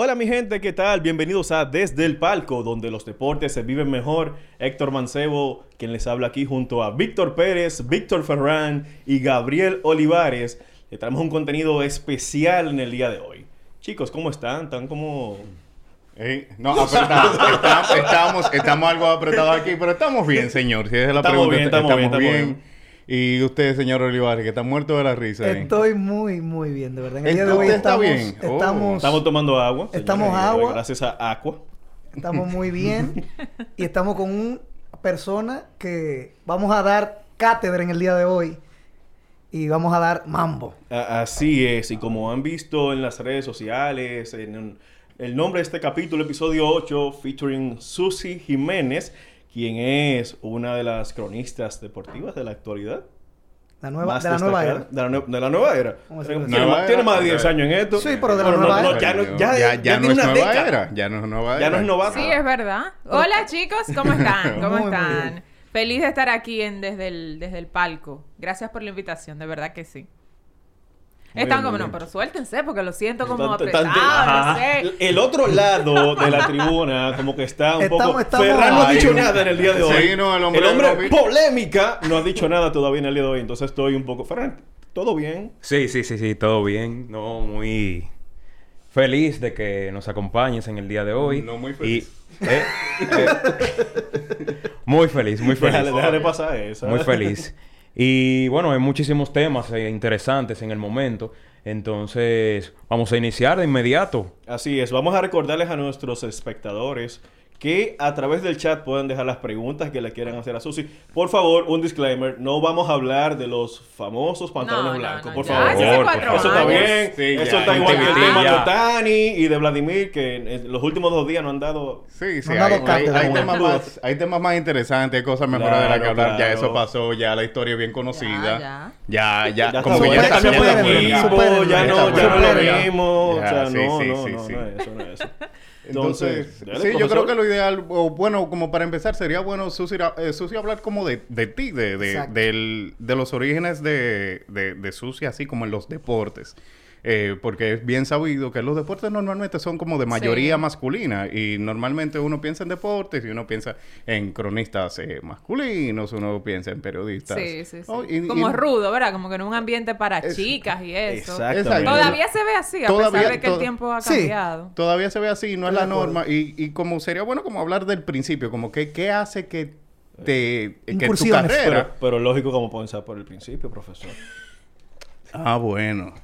Hola mi gente, ¿qué tal? Bienvenidos a Desde el Palco, donde los deportes se viven mejor. Héctor Mancebo, quien les habla aquí junto a Víctor Pérez, Víctor Ferrán y Gabriel Olivares. Le traemos un contenido especial en el día de hoy. Chicos, ¿cómo están? ¿Están como...? Eh, no, apretados. Está- estamos, estamos algo apretados aquí, pero estamos bien, señor. Si es la Estamos pregunta, bien, estamos bien, estamos bien. Y usted, señor Olivares, que está muerto de la risa. Estoy muy, muy bien, de verdad. En el día de ¿Usted hoy está estamos, bien? Oh. estamos, Estamos tomando agua. señores, Estamos eh, agua. Gracias a Aqua. estamos muy bien y estamos con una persona que vamos a dar cátedra en el día de hoy y vamos a dar mambo. Así es, y como han visto en las redes sociales, en un- el nombre de este capítulo, episodio 8, featuring Susi Jiménez, quien es una de las cronistas deportivas de la actualidad. La nueva, Más de la nueva era. De la, nue- de la nueva era. ¿Cómo se Tiene, llama? tiene Nueva más- tiene era. más de 10 años en esto. Sí, pero de la Bueno, nueva no, no, era. ya, no- ya, ya, ya ya tiene no es una nueva década. era. Ya no es nueva Ya era. no es novata. Sí, es verdad. Hola chicos, ¿cómo están? ¿Cómo están? Feliz de estar aquí en, desde, el, desde el palco. Gracias por la invitación, de verdad que sí. Muy Están bien, como, no, pero suéltense porque lo siento como apretado, no sé. El otro lado de la tribuna, como que está un Estamos- poco. estamos- Ferran no ha dicho nada en el día de hoy. Sí, no, el hombre el polémica no ha dicho nada todavía en el día de hoy. Entonces estoy un poco. Ferran, ¿todo bien? Sí, sí, sí, sí, todo bien. No, muy feliz de que nos acompañes en el día de hoy. No muy feliz. Y, eh, eh, muy feliz, muy feliz. Déjale, déjale pasar eso. Muy feliz. Y bueno, hay muchísimos temas eh, interesantes en el momento. Entonces, vamos a iniciar de inmediato. Así es, vamos a recordarles a nuestros espectadores que a través del chat pueden dejar las preguntas que le quieran hacer a Susi. Por favor, un disclaimer, no vamos a hablar de los famosos pantalones No, blancos, no, por favor. Por favor. Eso está bien, Sí, eso ya, está igual que el tema de Ya. Otani y de Vladimir, que en los últimos dos días no han dado... Sí, sí, hay, hay- temas más, hay temas más interesantes, hay cosas mejores de las que Claro, hablar. Ya claro. eso pasó, ya la historia es bien conocida. Ya, Ya, ya, Ya como que ya está supérenlo. ya no, lo. Ya, o sea, sí, no, sí, no, sí, no, sí. no es eso, no es eso. Entonces, dale, sí, yo creo que lo ideal, o bueno, como para empezar, sería bueno, Susi, eh, Susi hablar como de, de ti, de, de, del- de los orígenes de, de, de Susi, así como en los deportes. Eh, porque es bien sabido que los deportes normalmente son como de mayoría Sí. masculina y normalmente uno piensa en deportes y uno piensa en cronistas eh, masculinos, uno piensa en periodistas. Sí, sí, sí. Oh, y- como y- rudo, ¿verdad? Como que en un ambiente para Es- chicas y eso. Exactamente. Todavía se ve así, a Todavía- pesar de que el to- tiempo ha Sí. cambiado. Todavía se ve así, no es la norma. Y, y como sería bueno como hablar del principio, como que qué hace que te que tu Incursiones. carrera. Pero, pero lógico como comenzar por el principio, profesor. Ah, bueno.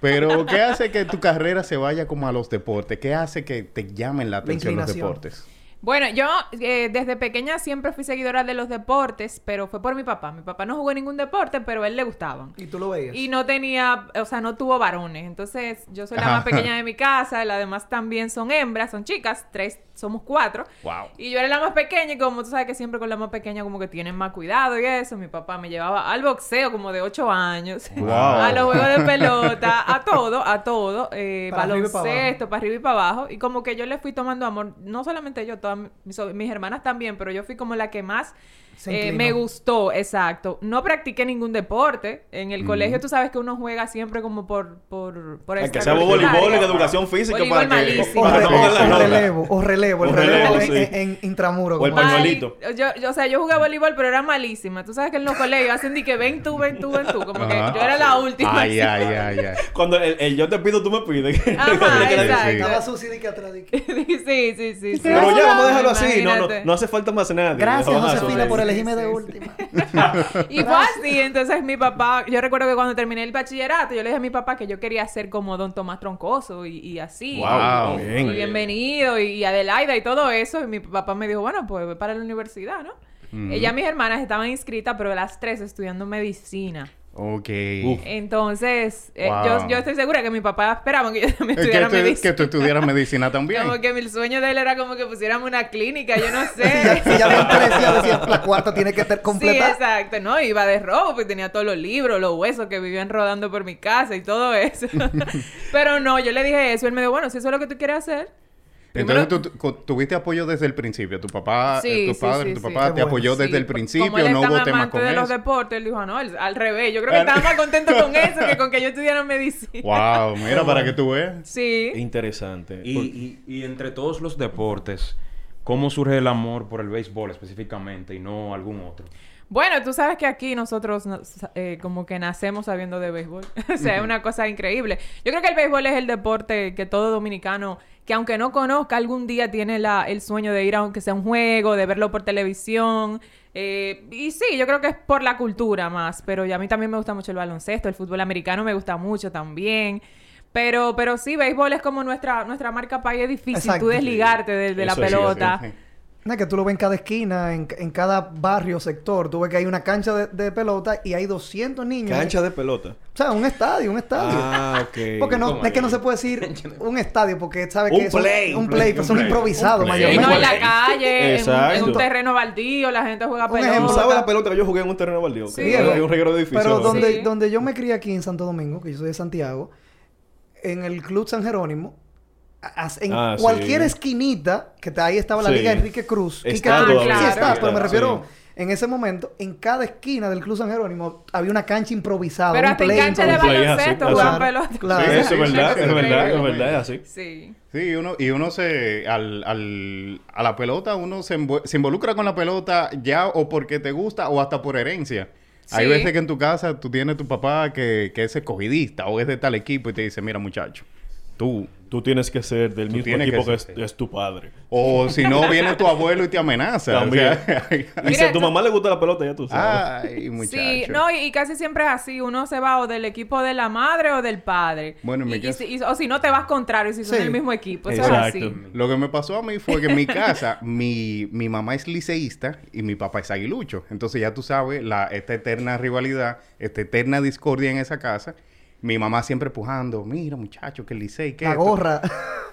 Pero ¿qué hace que tu carrera se vaya como a los deportes? ¿Qué hace que te llamen la atención los deportes? Bueno, yo eh, desde pequeña siempre fui seguidora de los deportes, pero fue por mi papá. Mi papá no jugó ningún deporte, pero a él le gustaban. Y tú lo veías. Y no tenía, o sea, no tuvo varones. Entonces, yo soy la Ajá. más pequeña de mi casa, las demás también son hembras, son chicas, tres, somos cuatro. Wow. Y yo era la más pequeña y como tú sabes que siempre con la más pequeña como que tienen más cuidado y eso, mi papá me llevaba al boxeo como de ocho años, Wow. a los juegos de pelota, a todo, a todo, eh, Para arriba y para baloncesto, para arriba y para abajo. Y como que yo le fui tomando amor, no solamente yo, mis, hermanas también, pero yo fui como la que más Eh, me gustó, exacto. No practiqué ningún deporte. En el colegio tú sabes que uno juega siempre como por... por, por Hay que sea extracurriculares. voleibol en educación física Voleibol para que... malísimo. O, para no relevo, o relevo, el O relevo, relevo, en, sí. en- en intramuro. O el pañuelito. Yo, yo, o sea, yo jugué voleibol, pero era malísima. Tú sabes que en los colegios hacen de que ven tú, ven tú, ven tú. Como que Ajá. yo era la última. Ay, ay, ay, ay. Cuando el, el yo te pido, tú me pides. Ajá, Sí, exacto. Estaba sucio de que atrás. sí, sí, sí. Pero ya, vamos a dejarlo así. No, no, no hace falta más nada. Gracias, Josefina, por elegirme de Sí, sí. última. Y fue así, entonces mi papá, yo recuerdo que cuando terminé el bachillerato, yo le dije a mi papá que yo quería ser como Don Tomás Troncoso y, y así. Wow, y, bien. y bienvenido y, y Adelaida y todo eso. Y mi papá me dijo, bueno, pues ve para la universidad, ¿no? Ella y mis hermanas estaban inscritas, pero las tres estudiando medicina. Ok. Uf. Entonces, eh, Wow. yo, yo estoy segura que mi papá esperaba que yo también que, estudiara tú, medicina. que tú estudiaras medicina también. Como que el sueño de él era como que pusiéramos una clínica, yo no sé. Si ya, habían ya decía, la cuarta tiene que estar Sí, completa. exacto. No, iba de robo porque tenía todos los libros, los huesos que vivían rodando por mi casa y todo eso. Pero no, yo le dije eso. Él me dijo, bueno, si eso es lo que tú quieres hacer. Entonces primero- tú, tú- tuviste apoyo desde el principio. Tu papá, Sí, eh, tu sí, padre, sí, tu papá te bueno. apoyó desde el principio, como él no hubo con de los deportes, él dijo, no, él- al revés. Yo creo que estaba más contento con eso que con que yo estudiara medicina. Wow, mira, para que tú veas. Sí. Interesante. Y, y- y entre todos los deportes, ¿cómo surge el amor por el béisbol específicamente y no algún otro? Bueno, tú sabes que aquí nosotros nos- eh, como que nacemos sabiendo de béisbol. o sea, es una cosa increíble. Yo creo que el béisbol es el deporte que todo dominicano, que aunque no conozca, algún día tiene la, el sueño de ir a aunque sea un juego, de verlo por televisión. Eh, y sí, yo creo que es por la cultura más. Pero ya a mí también me gusta mucho el baloncesto, el fútbol americano me gusta mucho también. Pero, pero sí, béisbol es como nuestra, nuestra marca país. Es difícil Exacto. tú desligarte de, de la sí, pelota. Sí, sí. No, es que tú lo ves en cada esquina, en, en cada barrio, sector. Tú ves que hay una cancha de, de pelota y hay 200 niños. Cancha de pelota. O sea, un estadio, un estadio. Ah, ok. Porque no, ¿Cómo es que no se puede decir un estadio porque sabes Un que son- play, un un play, pero un son improvisados Un mayormente. no en la calle, en un, en un terreno baldío, la gente juega Un pelota. ejemplo, ¿Tú sabes la pelota que yo jugué en un terreno baldío? Sí. Que Hay un reguero de edificios. Pero donde, Sí. donde yo me crié aquí en Santo Domingo, que yo soy de Santiago, en el Club San Jerónimo, en Ah, cualquier sí. esquinita, que ahí estaba la Sí. Liga Enrique Cruz. Está Cruz, todavía, sí está, está, pero me refiero, sí. en ese momento, en cada esquina del Club San Jerónimo había una cancha improvisada. Pero un hasta en cancha de baloncesto Claro, pelota. claro. Sí, eso es Sí, verdad, es verdad, es verdad, es así. Sí. Sí, uno, y uno se, al, al, a la pelota, uno se, involucra con la pelota ya o porque te gusta o hasta por herencia. Hay veces que en tu casa tú tienes tu papá que, que es escogidista o es de tal equipo y te dice, mira muchacho, tú. Tú tienes que ser del Tú mismo equipo que es, es tu padre. O si no, viene tu abuelo y te amenaza. O También. sea, Y si a tu mamá le gusta la pelota, ya tú sabes. ay, muchacho. Sí, no, y, y casi siempre es así. Uno se va o del equipo de la madre o del padre. Bueno, en mi Y- y- o si no, te vas contrario, si son Sí. del mismo equipo. Eso es Exacto. así. Lo que me pasó a mí fue que en mi casa, mi, mi mamá es liceísta y mi papá es aguilucho. Entonces ya tú sabes, la, esta eterna rivalidad, esta eterna discordia en esa casa. Mi mamá siempre pujando, mira muchacho, que el licey, que La esto". gorra.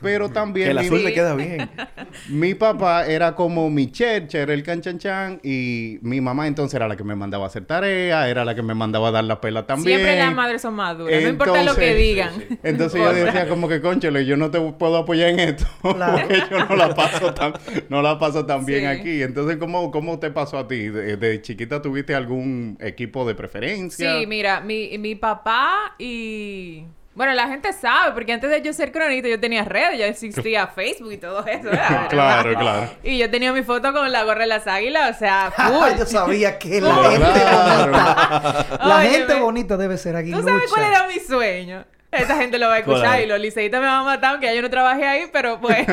Pero también que el mi, azul le queda bien. mi papá era como mi chercher, el canchanchan, y mi mamá entonces era la que me mandaba a hacer tarea, era la que me mandaba a dar la pela también. Siempre las madres son más duras. no importa lo que Entonces- digan. Entonces yo decía como que, conchole, yo no te puedo apoyar en esto. Claro. Porque yo no la paso tan, no la paso tan bien aquí. Entonces, ¿cómo, ¿cómo te pasó a ti? ¿De, de chiquita tuviste algún equipo de preferencia? Sí, mira, mi, mi papá y... Bueno, la gente sabe, porque antes de yo ser cronista yo tenía redes, ya existía Facebook y todo eso, ¿verdad? Claro, claro. Y yo tenía mi foto con la gorra de las águilas, o sea, full. yo sabía que la gente bonita. La gente bonita debe ser ¿Tú aguilucha. sabes cuál era mi sueño? Esa gente lo va a escuchar y los liceístas me van a matar, aunque ya yo no trabajé ahí, pero bueno.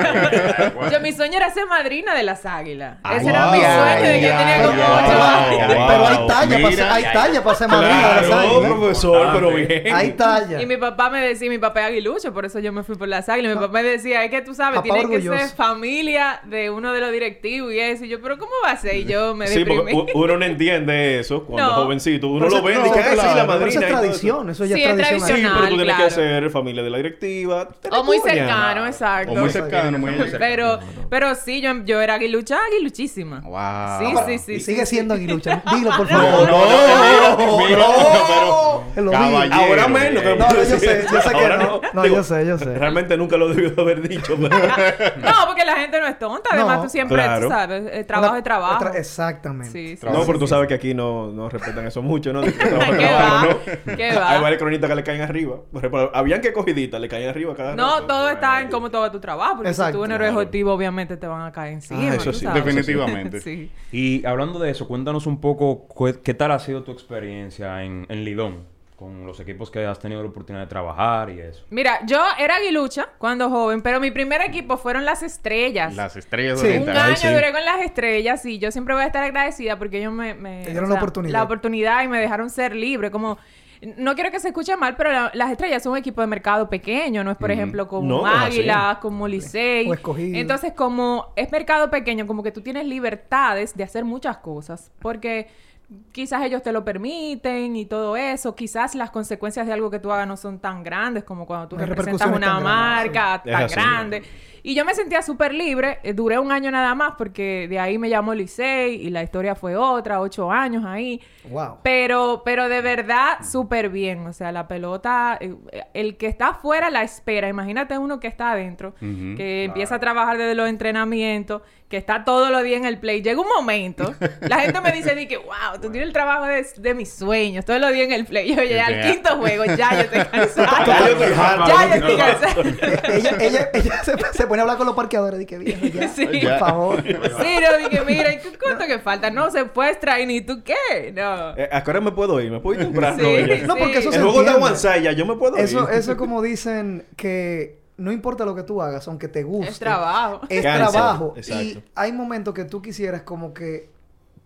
yo, mi sueño era ser madrina de las águilas. Ese era mi Ay, sueño de que yo ay, tenía como ocho años. Pero hay talla para ser, Mira. hay talla para ser madrina de las águilas. profesor, pero Ah, bien. Hay talla. Y mi papá me decía, mi papá es aguilucho, por eso yo me fui por las águilas. Mi papá me decía, es que tú sabes, Papá tiene que ser familia de uno de los directivos y eso. Y yo, pero ¿cómo va a ser? Y yo me Sí, porque deprimí. uno no entiende eso cuando No. jovencito. Uno Pero lo eso- ve no, y dice, "Ay, sí, claro, la madrina. Eso es tradición, eso ya es es tradición. Sí, tradicional. pero tú tienes que claro. Ser familia de la directiva. O muy cercano, exacto. O muy cercano, muy cercano. Pero, pero sí, yo, yo era aguilucha, aguiluchísima. Wow. Sí, sí, sí. y sigue siendo aguilucha. Dilo, por No, favor. no, no, no, Caballero. Ahora menos. No, yo sé, yo sé que no. Yo sé, yo sé. Realmente nunca lo debió haber dicho. No, porque la gente no es tonta. Además, tú siempre, tú sabes, el trabajo es trabajo. exactamente. No, pero tú sabes que aquí no, no respetan eso mucho, ¿no? Hay varias cronitas que le caen arriba. Por ejemplo, habían que cogidita, le caen arriba cada No, rato. todo está en cómo todo tu trabajo. Porque Exacto. si tú no eres objetivo, obviamente te van a caer encima. Ah, eso sí, sabes. definitivamente. sí. Y hablando de eso, cuéntanos un poco qué tal ha sido tu experiencia en, en Lidón, con los equipos que has tenido la oportunidad de trabajar y eso. Mira, yo era aguilucha cuando joven, pero mi primer equipo fueron las estrellas. Las estrellas Sí. Un año sí. duré con las estrellas y yo siempre voy a estar agradecida porque ellos me... me- Te dieron la oportunidad. La oportunidad y me dejaron ser libre. Como... No quiero que se escuche mal, pero la- las estrellas son un equipo de mercado pequeño. No es, por ejemplo, como No, no es así. Águila, como Licey. O Escogido. Entonces, como es mercado pequeño, como que tú tienes libertades de hacer muchas cosas. Porque quizás ellos te lo permiten y todo eso. Quizás las consecuencias de algo que tú hagas no son tan grandes como cuando tú representas una tan grandes, marca tan así. grande. Y yo me sentía súper libre. Eh, duré un año nada más porque de ahí me llamó Licey y la historia fue otra, ocho años ahí. Wow. Pero, pero de verdad, súper bien. O sea, la pelota, eh, el que está afuera la espera. Imagínate uno que está adentro, que empieza a trabajar desde los entrenamientos, que está todos los días en el play. Llega un momento, la gente me dice, di que, wow, tú tienes el trabajo de, de mis sueños, todos los días en el play. Yo, ya, al quinto juego, ya yo estoy cansada. Ya yo estoy harto. Ya yo estoy cansada. ella, ella, ella se, se pone a hablar con los parqueadores. Viejo, ya. Sí. Por favor. Sí, no, dije, mira, ¿y qué- ¿cuánto que falta? No se puede extraer ni tú qué. No. Eh, ¿A qué hora me puedo ir? ¿Me puedo ir temprano? Sí. ella? No, porque eso Sí. se El juego entiende. avanzado ya, yo me puedo Eso, ir. eso es como dicen que no importa lo que tú hagas, aunque te guste. Es trabajo. Es Cáncer, trabajo. exacto. Y hay momentos que tú quisieras como que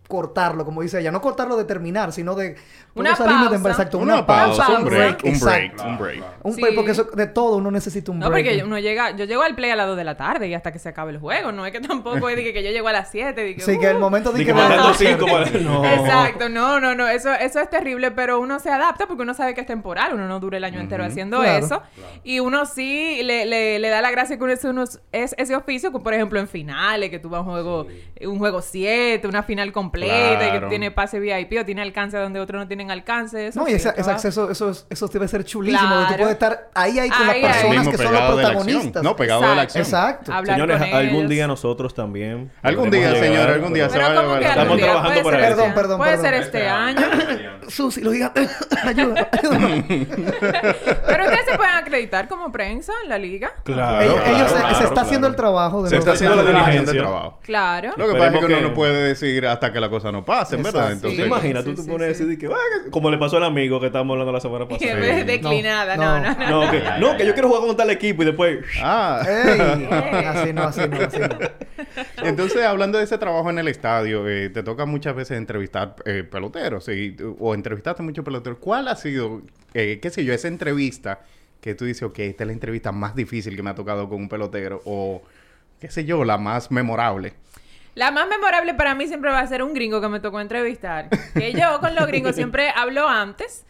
cortarlo, como dice ella. No cortarlo de terminar, sino de... Una ¿cómo salimos de- pausa. exacto, Una pausa, un break, un break, exacto. un break. Un Sí. break, porque eso, de todo uno necesita un No, break. porque uno llega, yo llego al play a las 2 de la tarde y hasta que se acabe el juego. No es que tampoco es de que, que yo llego a las 7. De que, Sí, que el uh. momento de que... que No. Exacto, no, no, no, eso, eso es terrible, pero uno se adapta porque uno sabe que es temporal, uno no dura el año entero haciendo Claro. eso. Y uno sí le, le, le da la gracia que uno es, uno es ese oficio, como por ejemplo en finales, que tú vas a un juego, un juego 7, una final completa, y que Claro. tiene pase VIP o tiene alcance donde otros no tienen alcance. Eso No, y sí, ese, el ese trabajo- acceso, eso, es- eso debe ser chulísimo. Claro. Tú puedes estar ahí, ahí con Ahí, ahí. las personas que son los la protagonistas. No, pegado de la acción. Exacto. Hablar Señores, con algún ellos. día nosotros también. Algún día, llegar, señor, algún día se podremos- va a Pero ¿cómo que llevar. algún Estamos día? trabajando para ser eso. Perdón, este- perdón, Puede ser este año. Susi, lo diga. ayuda, ayúdame. Pero ustedes se pueden acreditar como prensa en la liga. Claro. ellos, claro, ellos se, claro, se está claro. hacer el trabajo. De Se los- está haciendo la Haciendo diligencia. de trabajo. Claro. Lo que pasa es que uno no puede decir hasta que las cosas no pasen, ¿verdad? Exacto. Entonces, ¿Te imaginas? Sí, tú te sí, pones a decir que, como le pasó al amigo que estábamos hablando la semana pasada. de Sí. declinada, No, no, no, no. No, que, no, que yo quiero jugar con tal equipo y después... Ah. Ey, así no, así no, así no. Entonces, hablando de ese trabajo en el estadio, eh, te toca muchas veces entrevistar eh, peloteros y- o entrevistaste muchos peloteros. ¿Cuál ha sido, eh, qué sé yo, esa entrevista que tú dices, ok, esta es la entrevista más difícil que me ha tocado con un pelotero o, qué sé yo, la más memorable? La más memorable para mí siempre va a ser un gringo que me tocó entrevistar. Que yo con los gringos siempre hablo antes.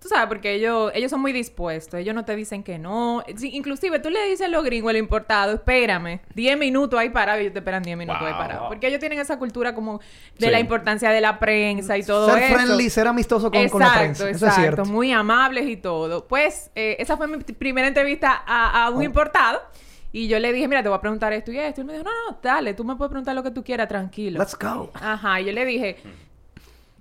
Tú sabes, porque ellos, ellos son muy dispuestos. Ellos no te dicen que no. Sí, inclusive tú le dices a los gringos, el importado, espérame. 10 minutos ahí parado y ellos te esperan 10 minutos ahí parado. Porque ellos tienen esa cultura como de Sí. la importancia de la prensa y todo Ser eso. friendly, ser amistoso con, con la prensa. Eso es cierto. muy amables y todo. Pues eh, esa fue mi primera entrevista a, a un Oh. importado. Y yo le dije, mira, te voy a preguntar esto y esto. Y me dijo, no, no, dale, tú me puedes preguntar lo que tú quieras, tranquilo. Let's go. Ajá, y yo le dije,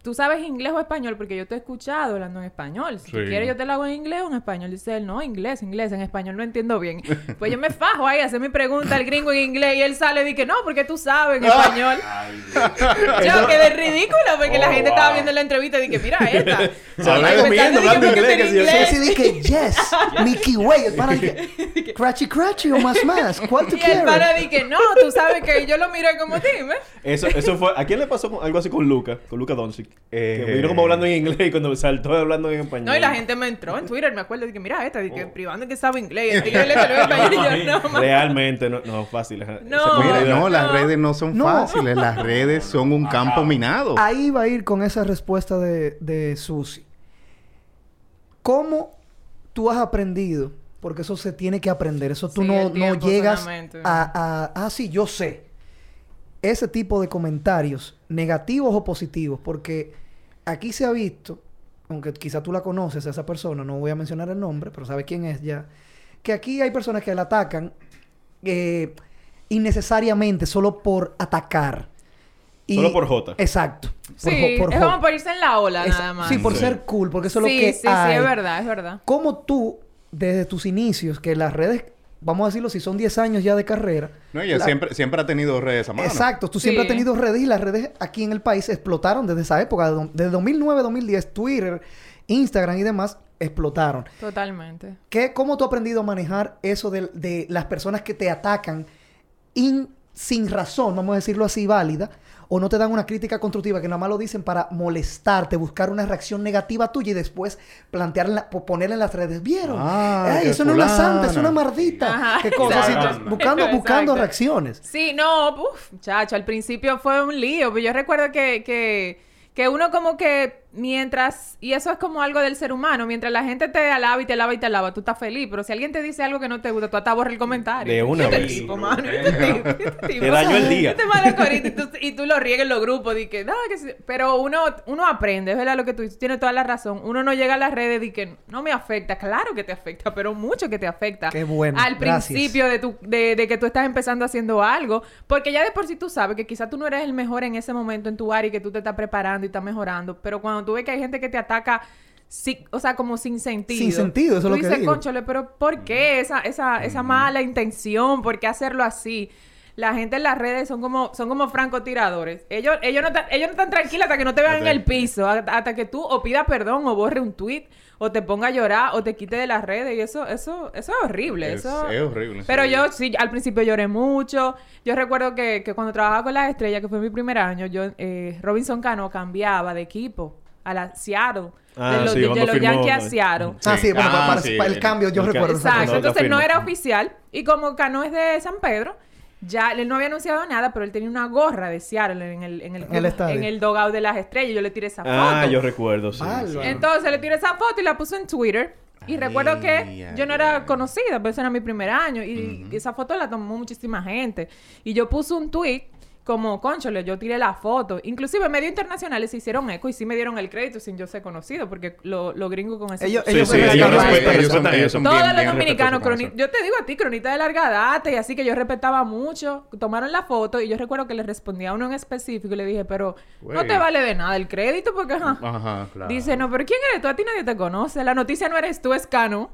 ¿tú sabes inglés o español? Porque yo te he escuchado hablando en español. Si tú quieres, yo te lo hago en inglés o en español. Dice él, no, inglés, inglés, en español no entiendo bien. Pues yo me fajo ahí a hacer mi pregunta al gringo en inglés y él sale y dice, no, porque tú sabes en español. yo quedé ridícula porque la Oh, gente estaba viendo la entrevista y dije, mira esta. Se la está Ay, comiendo, hablando inglés, que si yo en sé. Sí, sí, dije, yes, Mickey Way. El pana dije, crachi crachi o más más. ¿Cuál tú Y el pana quieres? dije, no, tú sabes que yo lo miré como dime. Eso, eso fue... ¿A quién le pasó con- algo así con Luca? Con Luca Doncic. Que vino como hablando en inglés y cuando saltó hablando en español. No, y la gente me entró en Twitter, me acuerdo, dije, mira esta, dije, privando que sabe inglés. Y el tigre le salió en español y yo, no, Realmente no, no fácil. No. Mira, no, las No. redes no son No. fáciles, las redes son un campo minado. Ahí va a ir con esa respuesta de, de Susi. ¿Cómo tú has aprendido, porque eso se tiene que aprender, eso tú Sí, no, no llegas a, a, ah, sí, yo sé. Ese tipo de comentarios, negativos o positivos, porque aquí se ha visto, aunque quizá tú la conoces a esa persona, no voy a mencionar el nombre, pero sabes quién es ya, que aquí hay personas que la atacan eh, innecesariamente solo por atacar. Solo por jota. Exacto. Sí, jo- por es como por irse en la ola es- nada más. Sí, por Sí. ser cool, porque eso es sí, lo que sí, sí, es verdad, es verdad. ¿Cómo tú, desde tus inicios, que las redes, vamos a decirlo, si son 10 años ya de carrera. No, ella la- siempre, siempre ha tenido redes a mano. Exacto, tú siempre Sí. has tenido redes y las redes aquí en el país explotaron desde esa época, de do- desde 2009, 2010, Twitter, Instagram y demás explotaron. Totalmente. ¿Qué, ¿Cómo tú has aprendido a manejar eso de, de las personas que te atacan in- sin razón, vamos a decirlo así, válida, o no te dan una crítica constructiva, que nada más lo dicen para molestarte, buscar una reacción negativa tuya y después plantearla, po- ponerla en las redes. ¿Vieron? Ah, eso no es una santa, es una mardita. Ajá, ¿Qué cosas? exacto. Así, buscando, buscando reacciones. Sí, no, uff, chacho, al principio fue un lío, pero yo recuerdo que, que, que uno como que mientras, y eso es como algo del ser humano, mientras la gente te alaba y te alaba y te alaba, tú estás feliz, pero si alguien te dice algo que no te gusta, tú hasta borras el comentario. De una vez. tipo, mano. Te dañó el día. Y tú, y tú lo riegas en los grupos, di que, no, que sí". pero uno, uno aprende, es verdad lo que tú dices, tienes toda la razón, uno no llega a las redes y que no me afecta, claro que te afecta, pero mucho que te afecta. Qué bueno, Al gracias. principio de, tu, de, de que tú estás empezando haciendo algo, porque ya de por sí tú sabes que quizás tú no eres el mejor en ese momento en tu área y que tú te estás preparando y estás mejorando, pero cuando tú ves que hay gente que te ataca, sí, o sea, como sin sentido. Sin sentido, eso es lo que dices, digo. "Cónchale, pero ¿por qué esa, esa, esa mala intención? ¿Por qué hacerlo así? La gente en las redes son como, son como francotiradores. Ellos, ellos no están, ellos no están tranquilos hasta que no te vean en el piso, hasta, hasta que tú o pidas perdón o borre un tweet o te ponga a llorar o te quite de las redes y eso, eso, eso es horrible. Es- eso... es horrible, Pero sí. yo sí, al principio lloré mucho. Yo recuerdo que, que cuando trabajaba con las estrellas, que fue mi primer año, yo, eh, Robinson Cano cambiaba de equipo a la Seattle. Ah, de los, sí, de, cuando los firmó, Yankees a. Seattle. Ah, sí, bueno, Ah, para, para- sí, para el cambio, yo el recuerdo Exacto. Entonces no era oficial. Y como Cano es de San Pedro, ya él no había anunciado nada, pero él tenía una gorra de Seattle en el, en el, En el estadio. en el dogout de las estrellas. Yo le tiré esa Ah, foto. yo recuerdo, sí. Entonces le tiré esa foto y la puse en Twitter. Y Ay, recuerdo que ay, yo no ay. era conocida, pero ese era mi primer año. Y esa foto la tomó muchísima gente. Y yo puse un tweet como, conchole, yo tiré la foto. Inclusive medios internacionales se hicieron eco y sí me dieron el crédito sin yo ser conocido. Porque lo, lo gringo con ese... Ellos- Sí, ellos sí, ellos eso. ellos son- ellos eso. son Todos bien- los bien dominicanos, croni- yo te digo a ti, cronita de larga data y así que yo respetaba mucho, tomaron la foto y yo recuerdo que le respondí a uno en específico y le dije, pero no te vale de nada el crédito porque ajá. eso. Ajá, claro. Dice, no, pero ¿quién eres tú? A ti nadie te conoce. La noticia no eres tú, es Cano.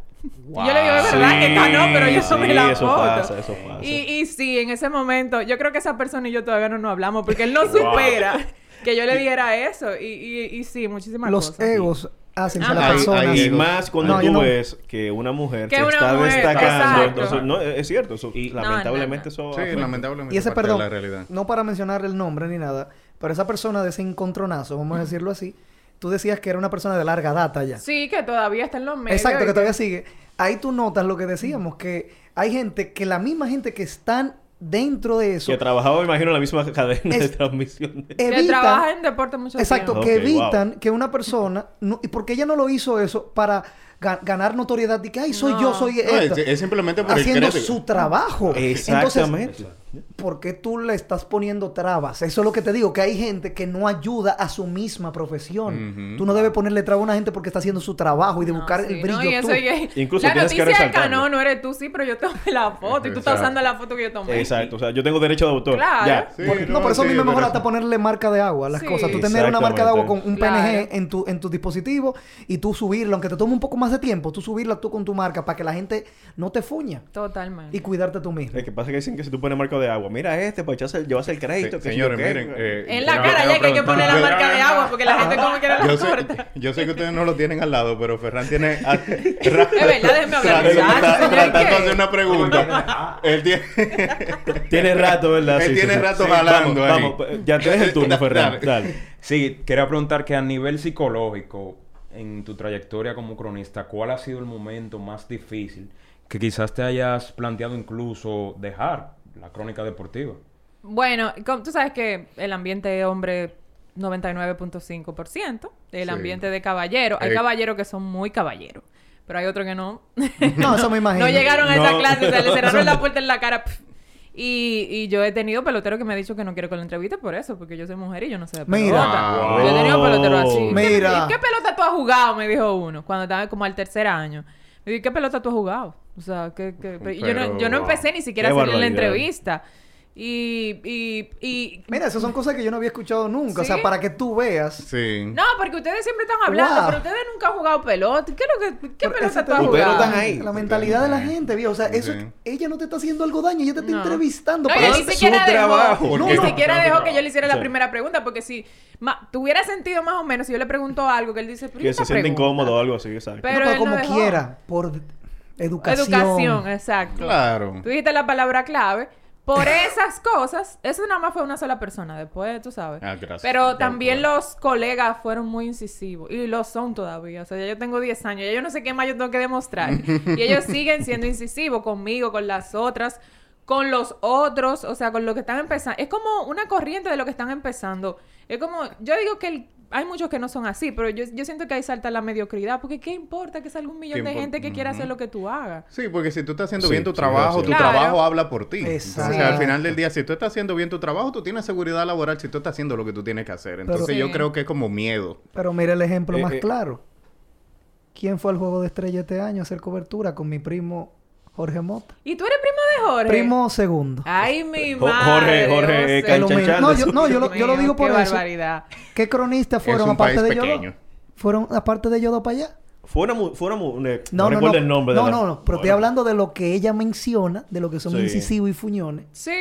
Wow. Y yo le digo, es verdad que Cano, pero yo Sí, tomé la eso foto. pasa, eso pasa. Y, y sí, en ese momento, yo creo que esa persona y yo todavía no nos hablamos porque él no supera que yo le dijera eso. Y, y, y sí, muchísimas Los cosas. egos hacen que Ajá. la Hay- persona... Y más cuando No, tú no- ves que una mujer Que se una está mujer, destacando. exacto. Entonces, no, es cierto. Eso, Y- lamentablemente No, no, eso... Sí, afecta. lamentablemente. Y ese perdón, la realidad. no para mencionar el nombre ni nada, pero esa persona de ese encontronazo, vamos a decirlo así, tú decías que era una persona de larga data ya. Sí, que todavía está en los medios. Exacto, que todavía sigue. Ahí tú notas lo que decíamos, que hay gente, que la misma gente que están dentro de eso, Que trabajaba, me imagino, en la misma cadena de transmisión. Que evitan... trabaja en deporte mucho Exacto, tiempo. que evitan que una persona, no, y porque ella no lo hizo eso para ga- ganar notoriedad de que, ay, soy No. yo, soy No, esto. es, es simplemente por haciendo el su trabajo. Exactamente. Entonces, ¿por qué tú le estás poniendo trabas? Eso es lo que te digo, que hay gente que no ayuda a su misma profesión. Tú no debes ponerle traba a una gente porque está haciendo su trabajo y de No, buscar sí, el brillo no, y tú. Incluso la tienes noticia. Cano no eres tú, sí, pero yo tomé la foto y tú estás usando la foto que yo tomé. Exacto. O sea, yo tengo derecho de autor. Claro. Ya. Sí, Por- no, por eso a mí me mejor hasta ponerle marca de agua a las Sí. cosas. Tú tener una marca de agua con un Claro. PNG en tu, en tu dispositivo y tú subirlo, aunque te tome un poco más de tiempo, tú subirla tú con tu marca para que la gente no te fuña Totalmente. y cuidarte tú mismo. Es que pasa que dicen que si tú pones marco de agua, mira este, pues echarse, llevarse el crédito. Se- que señores, yo miren. eh, en la yo- cara yo ya que hay que poner la marca de agua porque la gente como quiera la yo corta. yo sé que ustedes no lo tienen al lado, pero Ferran tiene... es verdad, déjeme hablar, Tratando de hacer una pregunta. Él tiene... Tiene rato, ¿verdad? Él tiene rato jalando vamos, ahí. vamos, pues, ya tienes el turno, Ferran. Dale. Sí, quería preguntar que a nivel psicológico, en tu trayectoria como cronista, ¿cuál ha sido el momento más difícil que quizás te hayas planteado incluso dejar la crónica deportiva? Bueno, como tú sabes que el ambiente de hombre 99.5%, el Sí. ambiente de caballero, hay Eh. caballeros que son muy caballeros. pero hay otros que no. No, eso me imagino. no llegaron a esa No. clase, o sea, le cerraron la puerta en la cara. Y, y yo he tenido peloteros que me han dicho que no quiero con la entrevista por eso, porque yo soy mujer y yo no sé de pelota. Mira. Wow. Yo he tenido peloteros así. ¿Qué- Mira. ¿Qué, pelota tú has jugado? Me dijo uno, cuando estaba como al tercer año. Me dijo, ¿qué pelota tú has jugado? O sea, que, que- y yo, no, yo no Pero- empecé ni siquiera a hacerle la entrevista. Y, y, y... Mira, esas son cosas que yo no había escuchado nunca. O sea, para que tú veas. Sí. No, porque ustedes siempre están hablando, Wow. pero ustedes nunca han jugado pelota. ¿Qué, es lo que, qué Pero pelota tú has jugado? están ahí. La mentalidad de la gente, viejo. O sea, eso, Sí. ella no te está haciendo algo daño, ella te está No. entrevistando. No, para- ni siquiera su dejó, trabajo. ni No, no. siquiera No, dejó que yo le hiciera la primera pregunta, porque si ma, tuviera sentido más o menos, si yo le pregunto algo que él dice, "¿Pero y Que se siente pregunta?". incómodo o algo así, exacto. Pero no como dejó. quiera, por educación. Educación, exacto. Claro. Tú dijiste la palabra clave. Por esas cosas, eso nada más fue una sola persona, después tú sabes. Ah, gracias. Pero Ya, también los colegas fueron muy incisivos y lo son todavía. O sea, ya yo tengo 10 años, ya yo no sé qué más yo tengo que demostrar. y ellos siguen siendo incisivos conmigo, con las otras, con los otros, o sea, con lo que están empezando. Es como una corriente de lo que están empezando. Es como, yo digo que el- hay muchos que no son así, pero yo, yo siento que ahí salta la mediocridad, porque ¿qué importa que salga un millón ¿Qué de gente que quiera hacer lo que tú hagas? Sí, porque si tú estás haciendo Sí, bien tu sí, trabajo, sí. tu Claro. trabajo habla por ti. Exacto. Entonces, al final del día, si tú estás haciendo bien tu trabajo, tú tienes seguridad laboral si tú estás haciendo lo que tú tienes que hacer. Entonces, Pero- yo Sí. creo que es como miedo. Pero mira el ejemplo Eh, más eh. claro. ¿Quién fue al juego de estrella este año a hacer cobertura con mi primo Jorge Mota? ¿Y tú eres primo de Jorge? Primo segundo. Ay, mi madre. Jorge- Jorge. Chan No, yo, no, yo lo, yo lo digo por qué eso. barbaridad. ¿Qué cronistas fueron aparte de ellos? Fueron aparte de ellos dos para allá. Fue una... mu- Fue una mu- ne- No, no, no, recuerdo no. el nombre de no, la- no, no. Pero estoy Bueno. hablando de lo que ella menciona, de lo que son Sí. incisivos y fuñones. Sí.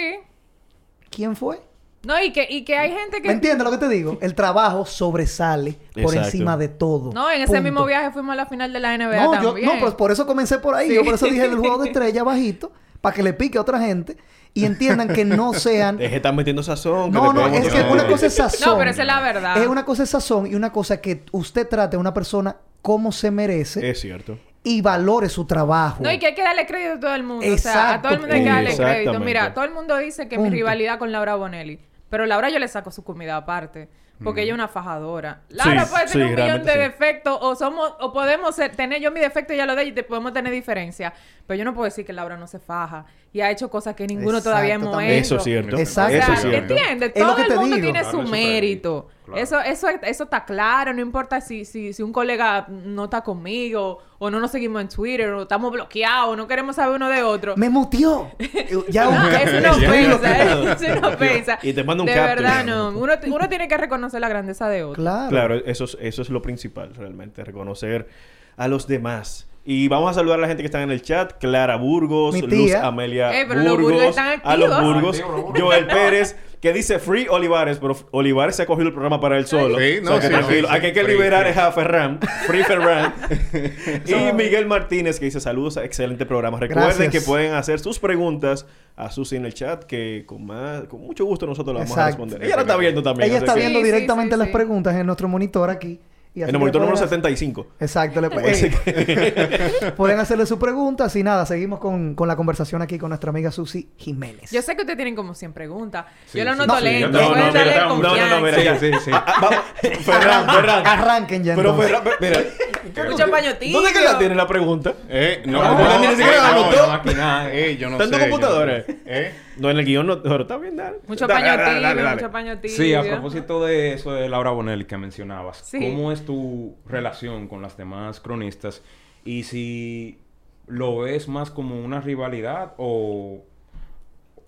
¿Quién fue? No, y que, y que hay gente que... ¿Me entiendes lo que te digo? El trabajo sobresale por Exacto. encima de todo. No, en ese Punto. mismo viaje fuimos a la final de la NBA No, yo, también. no, pues por eso comencé por ahí. Sí. Yo por eso dije del juego de estrella bajito, para que le pique a otra gente y entiendan que no sean. Deje de estar metiendo sazón. No, no, es que una cosa es sazón. No, pero esa es la verdad. Es una cosa es sazón y una cosa que usted trate a una persona como se merece Es cierto. y valore su trabajo. No, y que hay que darle crédito a todo el mundo. O sea, a todo el mundo hay que Exacto. darle crédito. Mira, todo el mundo dice que mi rivalidad con Laura Bonelli. Pero Laura yo le saco su comida aparte. Porque ella es una fajadora. Laura Sí, puede tener sí, un millón de sí. defectos o somos o podemos ser- tener yo mi defecto y ella lo de ella y te podemos tener diferencia. Pero yo no puedo decir que Laura no se faja y ha hecho cosas que ninguno Exacto, todavía hemos también. hecho. Eso es cierto. Exacto. Eso O es sea, cierto. ¿entiendes? Es lo Todo que el te mundo digo. tiene Claro, su mérito. Claro. Eso, eso, eso está claro. No importa si, si, si un colega no está conmigo o no nos seguimos en Twitter o estamos bloqueados o no queremos saber uno de otro. Me muteó. ya No, es una ofensa, es una ofensa. Y te manda un De capture. verdad, no. Uno, uno tiene que reconocer la grandeza de otro. Claro. Claro, eso es, eso es lo principal, realmente, reconocer a los demás. Y vamos a saludar a la gente que está en el chat. Clara Burgos, Mi Luz. Amelia Eh, pero los Burgos, están a los. Burgos, Activos, los. Joel Pérez, que dice Free Olivares, pero Olivares se ha cogido el programa para él solo. Sí, O no, sea, que sí, tranquilo. sí, Aquí hay que free, liberar free. a Ferran, Free Ferran. y Miguel Martínez, que dice saludos, excelente programa. Recuerden Gracias. que pueden hacer sus preguntas a Susi en el chat, que con, más, con mucho gusto nosotros las vamos a responder. Ella la está viendo también. Ella está que- viendo Sí, sí, directamente sí, las sí. preguntas en nuestro monitor aquí. Y así En el monitor número pueden hacer- 75. Exacto. Le, Ey, pueden hacerle sus preguntas y nada, seguimos con, con la conversación aquí con nuestra amiga Susi Jiménez. Yo sé que ustedes tienen como 100 preguntas. Sí, yo lo noto sí, lento. No, no, darle mira, No, no, no, mira, ya. Sí, sí. Ah, ah, vamos. Ferran, Ferran. Arranquen ya Pero. Ferran, mira. Mucho. ¿Dónde que la tiene la pregunta? Eh, no, No, eh. ¿Eh? No, en el guion no. Pero está bien, dale. Mucho Dale, paño dale, dale, tibio, dale. mucho paño tibio. Sí, a propósito de eso de Laura Bonelli que mencionabas, Sí. ¿cómo es tu relación con las demás cronistas? Y si lo ves más como una rivalidad o,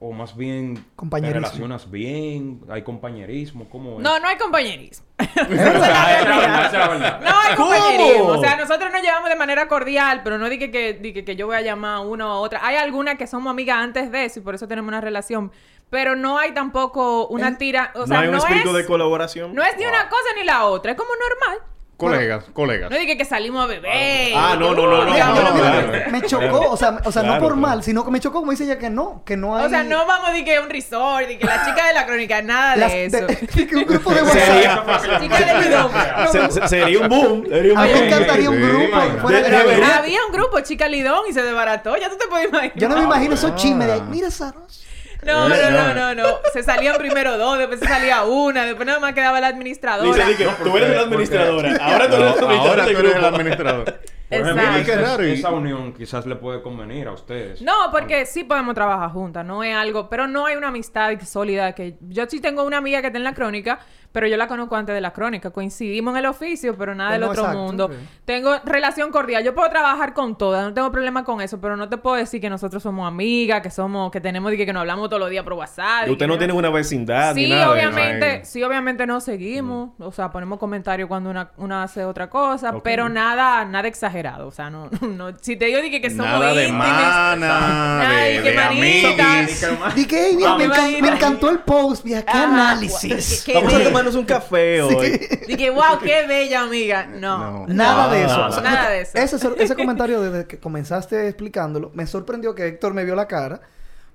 o más bien te relacionas bien, hay compañerismo, ¿cómo es? No, no hay compañerismo. Esa es la verdad. No hay ¿Cómo? compañerismo. O sea, nosotros nos llevamos de manera cordial, pero no dije que, dije que yo voy a llamar a una o a otra. Hay algunas que somos amigas antes de eso y por eso tenemos una relación. Pero no hay tampoco una tira. O no sea, hay un no espíritu es, de colaboración. no es ni una cosa ni la otra. Es como normal. Colegas, colegas. No dije que salimos a beber. Ah, no, no, no, no, Mira, no, mira, no, mira, claro. me chocó, o sea, o sea, no por claro. mal, sino que me chocó como dice ella que no, que no hay O sea, no vamos a decir que es un resort que la chica de la crónica, nada las- de de- eso. que un grupo de Sería- WhatsApp. Chica de Lidón. Se- se- sería un boom. Sería un A mí me boom. encantaría un grupo fuera de De- Había un grupo, chica Lidón, y se desbarató. Ya tú te puedes imaginar. Yo no me imagino esos Ah. chismes de ahí. Mira esa rosa. No, no, no, no, no. Se salían primero dos, después se salía una, después nada más quedaba la Dice administradora. di que tú eres la administradora. Ahora tú eres la No, administradora ahora del tú eres el grupo. administrador. Exacto. Esa unión quizás le puede convenir a ustedes. No, porque sí podemos trabajar juntas, no es algo, pero no hay una amistad sólida que yo sí tengo una amiga que está en la crónica, pero yo la conozco antes de la crónica, coincidimos en el oficio, pero nada del no otro exacto, mundo. Tengo relación cordial, yo puedo trabajar con todas, no tengo problema con eso, pero no te puedo decir que nosotros somos amigas, que somos que tenemos y que, que nos hablamos todos los días por WhatsApp. Y usted no tiene una vecindad ni Sí, nada. de obviamente, sí, obviamente nos seguimos, o sea, ponemos comentarios cuando una, una hace otra cosa, pero nada, nada exagerado, o sea, no, no, si te digo dije que somos Nada de íntimas, mana, Ay, de, de que, "Ey, mira, Ah, me, me encantó el post, mira, qué análisis. Qué Vamos a bello. Tomarnos un café hoy. Dije, wow, qué bella amiga. No. No. Nada de eso. Nada. O sea, Nada de eso. Ese, ese comentario desde que comenzaste explicándolo, me sorprendió que Héctor me vio la cara,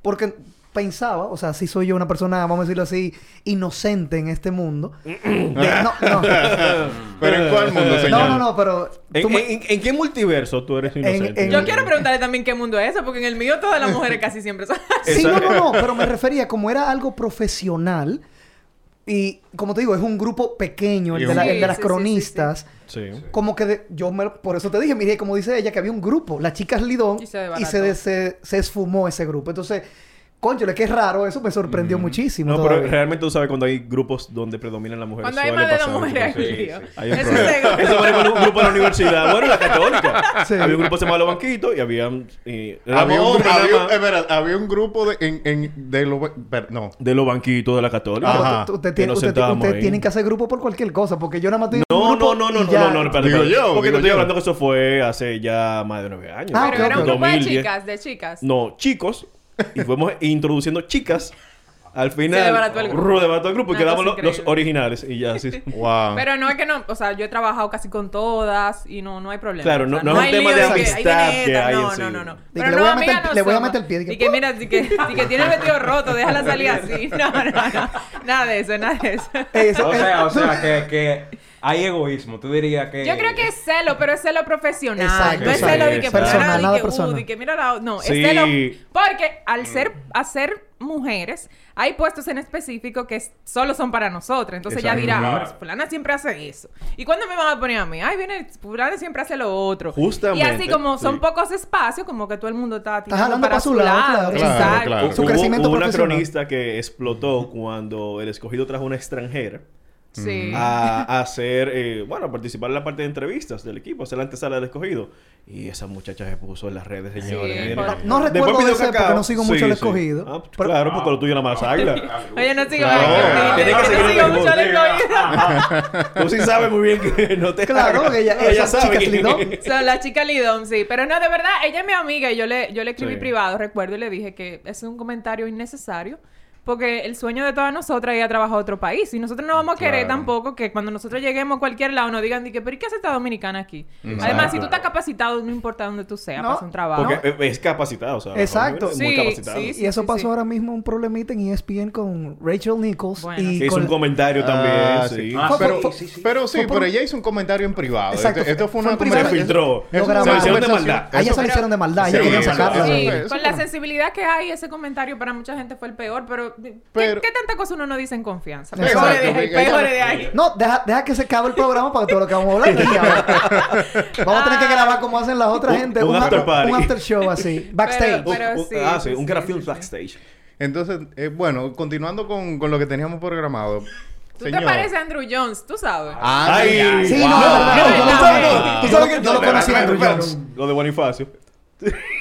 porque pensaba, o sea, si soy yo una persona, vamos a decirlo así, inocente en este mundo. De- no, no. Pero ¿en cuál mundo, señor? No, no, no, pero... ¿En, me- en- en qué multiverso tú eres inocente? en- Yo quiero preguntarle también qué mundo es ese, porque en el mío todas las mujeres casi siempre son así. Sí, no, no, no, pero me refería como era algo profesional y como te digo, es un grupo pequeño, el Y de, un- la- el de Sí, las sí, sí, cronistas. Sí. Como que de- yo me, por eso te dije, mire, como dice ella, que había un grupo, las chicas Lidón, Y y se se, desbarató. de- se, se esfumó ese grupo. Entonces, conchole, qué raro, eso me sorprendió muchísimo. No, pero realmente tú sabes cuando hay grupos donde predominan las mujeres. Cuando hay más de dos mujeres mucho. hay un Sí, lío. sí. Hay un Eso problema. es Eso fue con un grupo de la universidad. Bueno, la católica. Sí. Había un grupo que se llamaba Los Banquitos y había... eh, Había un, había, un- espera, había un grupo de, en, en, de los... No. de los banquitos de la católica. Ajá. usted Que tiene- nos usted- ahí. tienen que hacer grupo por cualquier cosa, porque yo nada más tengo No, un grupo no, no, no, y no, no, no, espérate, Digo yo, Porque te estoy hablando que eso fue hace ya más de nueve años. Ah, Pero era un grupo de 2010. chicas, de chicas. No, chicos. Y fuimos introduciendo chicas. Al final, Se el grupo. el grupo y quedamos los, los originales. Y ya, sí. Wow. Pero no es que no, o sea, yo he trabajado casi con todas y no, no hay problema. Claro, O sea, no- no es un hay tema de que, amistad que esta, hay en no, sí. no, no, no. que Pero le no, voy a meter- no le voy a meter el pie, que, Y que mira, di que, di que tiene el vestido roto, déjala salir así. No, no, no. Nada de eso, nada de eso. Ey, eso- O eh, sea, o sea, que, que hay egoísmo. Tú dirías que... Yo creo que es celo, pero es celo profesional. Exacto, no es celo de que Personal, nada de que, uh, personal. de que mira la... No, Sí. es celo... Porque al ser, a ser mujeres, hay puestos en específico que solo son para nosotras. Entonces ya dirá, Claro. "Pero fulana siempre hace eso. ¿Y cuándo me van a poner a mí? Ay, viene, fulana siempre hace lo otro. Justamente, Y así como son sí. pocos espacios, como que todo el mundo está tirando para pa' su lado, claro. Claro, Exacto. claro. Su Hubo- crecimiento hubo una profesional. cronista que explotó cuando el escogido trajo una extranjera Sí. a, a hacer, eh, bueno, a participar en la parte de entrevistas del equipo, hacer la antesala del escogido. Y esa muchacha se puso en las redes, señores. Sí, miren. por- No Después recuerdo pidió ese porque no sigo mucho el Sí, sí. escogido. Ah, Pero- claro, porque lo tuyo es la más águila. Oye, no sigo Claro. el Tienes que escogido. seguir No el sigo mucho el escogido. Tú sí sabes muy bien que no te Claro, hagas. que ella- esas sabe chicas. Son la chica Lidón, sí. Pero no, de verdad, ella es mi amiga y yo le, yo le escribí Sí. privado, recuerdo, y le dije que es un comentario innecesario. Porque el sueño de todas nosotras es ir a trabajar a otro país. Y nosotros no vamos a querer Claro. tampoco que cuando nosotros lleguemos a cualquier lado nos digan, di que, pero ¿y qué hace esta dominicana aquí? Exacto. Además, si tú estás capacitado, no importa dónde tú seas, No, para hacer un trabajo. Porque es capacitado, o sea, Exacto. es muy Sí, capacitado. sí, Y eso sí, pasó sí. ahora mismo un problemita en ESPN con Rachel Nichols. Bueno, y sí. Hizo con un comentario también, Ah, sí. Ah, pero, fue- sí, sí. pero sí, por- pero ella hizo un comentario en privado. Exacto. Esto, esto fue una. Se filtró. Lo Se grabaron. hicieron de maldad. A ella Eso- se le hicieron de maldad. Sí. Sí, con la sensibilidad que hay, ese comentario para mucha gente fue el peor, pero, ¿qué- Pero- ¿qué, tanta cosa uno no dice en confianza? Exacto. De ahí, de ahí. No, deja, deja que se acabe el programa para todo lo que vamos a hablar aquí ahora. Vamos a tener que grabar como hacen las otras Un- gente. un after party. un after show así. Backstage. Un- Pero un- sí, ah, sí, un sí, Garfield sí, sí. backstage. Entonces, eh, bueno, continuando con, con lo que teníamos programado. Tú te pareces a Andrew Jones, tú sabes. Ah, Ay, Sí, wow. no, es verdad. No, Yo no, no- no, Tú no, sabes que yo lo no, conocí a no, Andrew no, Jones. Lo de Bonifacio.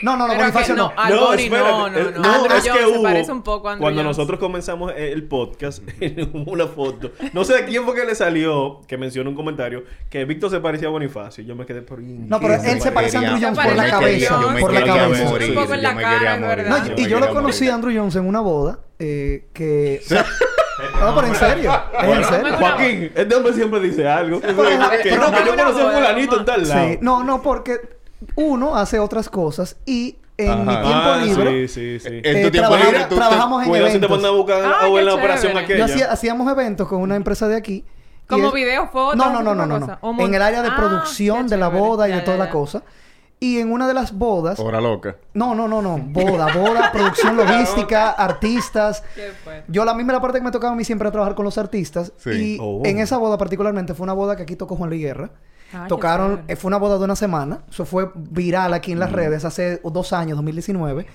No, no, no, Pero Bonifacio que no. no. Espérate. no, no, Eh, no. Andrew es que Jones se hubo- parece un poco a Andrew Cuando Jones. nosotros comenzamos el podcast, hubo una foto. No sé de quién fue que le salió, que mencionó un comentario, que Víctor se parecía a Bonifacio. Yo me quedé por... No, pero él se parece a Andrew Jones por la cabeza. yo me Por la cabeza. Un poco en la cara. No, y yo lo conocí a Andrew Jones en una boda. Eh, que. no, pero en serio. Es en serio. Joaquín, este hombre siempre dice algo. que Pero- no, que yo conocí a fulanito en tal lado. Sí. No, no, porque uno hace otras cosas y en mi tiempo Ah, libre. sí, sí, sí. En Eh, tu tiempo trabajamos- libre, tú- en Cuidado si te eventos. ponen a buscar Ah, qué la operación aquella. Yo hacía- hacíamos eventos con una empresa de aquí. Como es- video, fotos. No, no, no, no, no. no. En el área de Ah, producción qué de la boda y Ya, de toda ya, la ya. cosa. Y en una de las bodas... Hora loca. No, no, no, no. Boda, boda, producción logística, artistas. Qué fue. Yo la misma la parte que me tocaba a mí siempre era trabajar con los artistas. Sí. Y Oh. en esa boda particularmente fue una boda que aquí tocó Juan Luis Guerra. Ay, qué Tocaron, eh, fue una boda de una semana. Eso fue viral aquí en las redes hace dos años, 2019.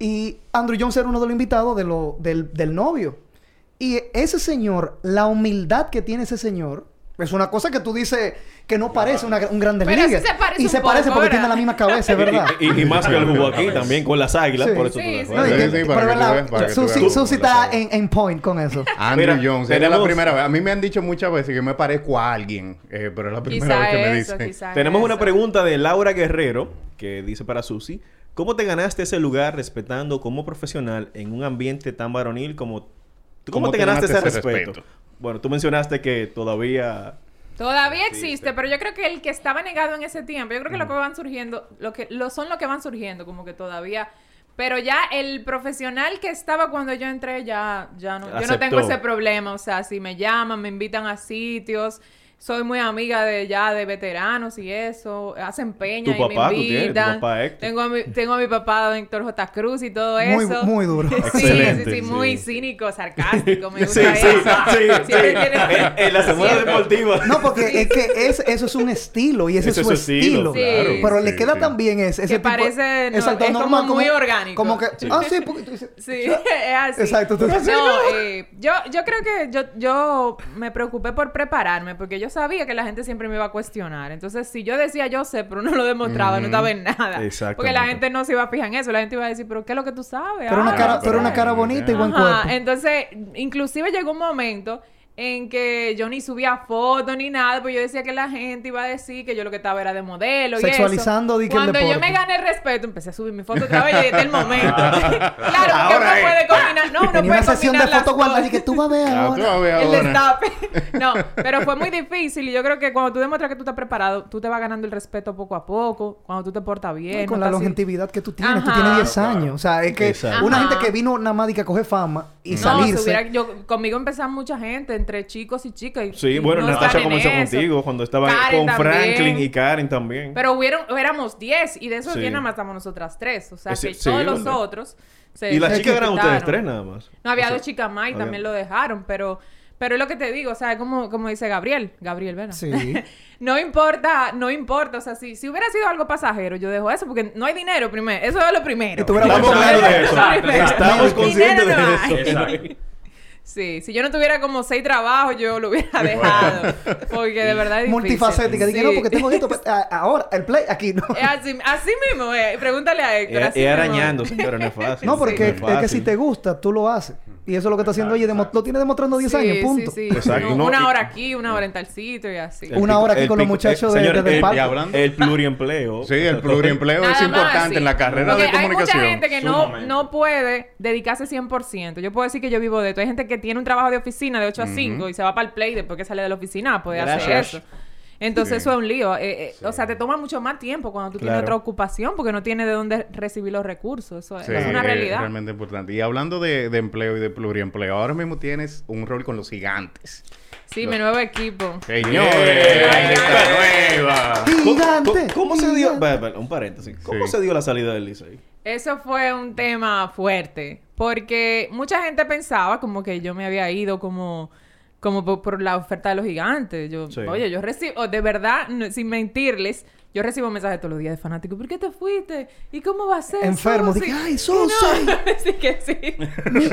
Y Andrew Jones era uno de los invitados de lo, del, del novio. Y ese señor, la humildad que tiene ese señor, es una cosa que tú dices que no parece una- un grande Pero liga. sí se parece Y un se poco, parece porque ¿verdad? tiene la misma cabeza, es verdad. Y, y- y más que el jugo aquí también con las águilas, Sí. por eso Sí, tú. No, que- sí, pero verdad, Susi, está en, en point con eso. Andrew Mira, Jones, era la primera vez. A mí me han dicho muchas veces que me parezco a alguien, eh, pero es la primera Quizá vez que me dicen. Tenemos una pregunta de Laura Guerrero que dice para Susi, ¿cómo te ganaste ese lugar respetando como profesional en un ambiente tan varonil como... ¿tú ¿Cómo, te ganaste, ese respeto? Bueno, tú mencionaste que todavía... Todavía existe, pero yo creo que el que estaba negado en ese tiempo, yo creo que lo que Mm. van surgiendo, lo que lo son lo que van surgiendo, como que todavía. Pero ya el profesional que estaba cuando yo entré, ya, ya no, yo no tengo ese problema. O sea, si me llaman, me invitan a sitios, soy muy amiga de ya de veteranos y eso, hacen peña Tu y papá, me tú tienes, tu invitan. papá Héctor. tengo a mi, tengo a mi papá, Héctor J. Cruz y todo Muy, eso. muy duro. Sí, Excelente, sí, sí, muy cínico, sarcástico, me gusta sí, eso. sí, sí. En, la semana deportiva. No, porque es que es, eso es un estilo y ese Eso es su es su estilo, estilo. claro. Pero le queda sí. también ese, ese Que tipo- parece, no, Exacto, es como normal, muy orgánico. Como que, Sí. ah, sí, porque tú dices, Sí, es así. Exacto, tú- No, eh, yo, yo creo que yo, yo me preocupé por prepararme porque yo sabía que la gente siempre me iba a cuestionar. Entonces, si yo decía yo sé, pero no lo demostraba, no estaba en nada. Exactamente. Porque la gente no se iba a fijar en eso. La gente iba a decir, pero ¿qué es lo que tú sabes? pero una Habla". cara, pero una cara bonita y buen Ajá, cuerpo. Entonces, inclusive llegó un momento en que yo ni subía fotos ni nada, pues yo decía que la gente iba a decir que yo lo que estaba era de modelo y Sexualizando, eso. que el Cuando yo me gané el respeto, empecé a subir mi foto otra vez y desde el momento. claro, porque Ahora uno es. puede combinar, no, uno Tenía puede una sesión de fotos guardadas y que tú vas a ver Ah, tú ahora. vas a ver El destape. No, pero fue muy difícil y yo creo que cuando tú demuestras que tú estás preparado, tú te vas ganando el respeto poco a poco, cuando tú te portas bien. Y con no la así- longevidad que tú tienes, tú Ajá. tienes 10 años. O sea, es que Exacto. una Ajá. gente que vino nada más de que a coger fama y No, si salirse. hubiera- yo, conmigo empezaba mucha gente, entre chicos y chicas. y- Sí, y bueno, no Natasha comenzó eso. contigo cuando estaba Karen con también. Franklin y Karen también. Pero hubieron, éramos 10 y de esos Sí. 10 nada más estamos nosotras tres. O sea, que sí, todos los ¿verdad? otros se y las chicas eran ustedes tres nada más. No, había O sea, dos chicas más y había- también lo dejaron, pero... Pero es lo que te digo, o sea, como, como dice Gabriel, Gabriel, ¿verdad? Sí. no importa, no importa, o sea, si, si hubiera sido algo pasajero, yo dejo eso, porque no hay dinero primero, eso es lo primero. Estamos claros de eso. Exacto. Estamos conscientes de Dinero no hay. eso. Sí, si yo no tuviera como seis trabajos, yo lo hubiera dejado, porque de verdad es. Multifacética. Dije, Sí. no, porque tengo esto. pues, ahora, el play aquí no. Es así, así mismo, eh. pregúntale a Héctor. Es es arañando, señora, no es fácil. No, porque Sí, es que si te gusta, tú lo haces. Y eso es lo que está haciendo ella. Lo tiene demostrando 10 Sí, años, sí, punto. sí. Exacto. No, una hora aquí, una hora en tal sitio y así. El Una pico- hora aquí el con los pico- muchachos eh, de- señor, de- del el- parque. Y hablando- El pluriempleo. Sí, el pluriempleo es más, importante sí. en la carrera Porque de Hay comunicación. mucha gente que no, no puede dedicarse 100%. Yo puedo decir que yo vivo de esto. Hay gente que tiene un trabajo de oficina de 8 a 5 y se va para el play después que sale de la oficina a poder hacer Gracias. eso. Entonces Sí. eso es un lío. Eh, eh, O sea, te toma mucho más tiempo cuando tú tienes otra ocupación porque no tienes de dónde recibir los recursos. Eso Sí, es una es realidad. realmente importante. Y hablando de, de empleo y de pluriempleo, ahora mismo tienes un rol con los gigantes. Sí, mi nuevo equipo. Señores, nueva. ¿Cómo, Gigante. cómo- se dio? gigante. va, va, Un paréntesis. ¿Cómo Sí. se dio la salida del Licey? Eso fue un tema fuerte, porque mucha gente pensaba como que yo me había ido como, como por, por la oferta de los gigantes. Yo, Sí. oye, yo recibo, de verdad, no- sin mentirles, yo recibo mensajes todos los días de fanáticos, ¿por qué te fuiste? ¿Y cómo va a ser? Enfermo. Sosi?" Dije, ay, Y Sosi. no, sí que sí. Mis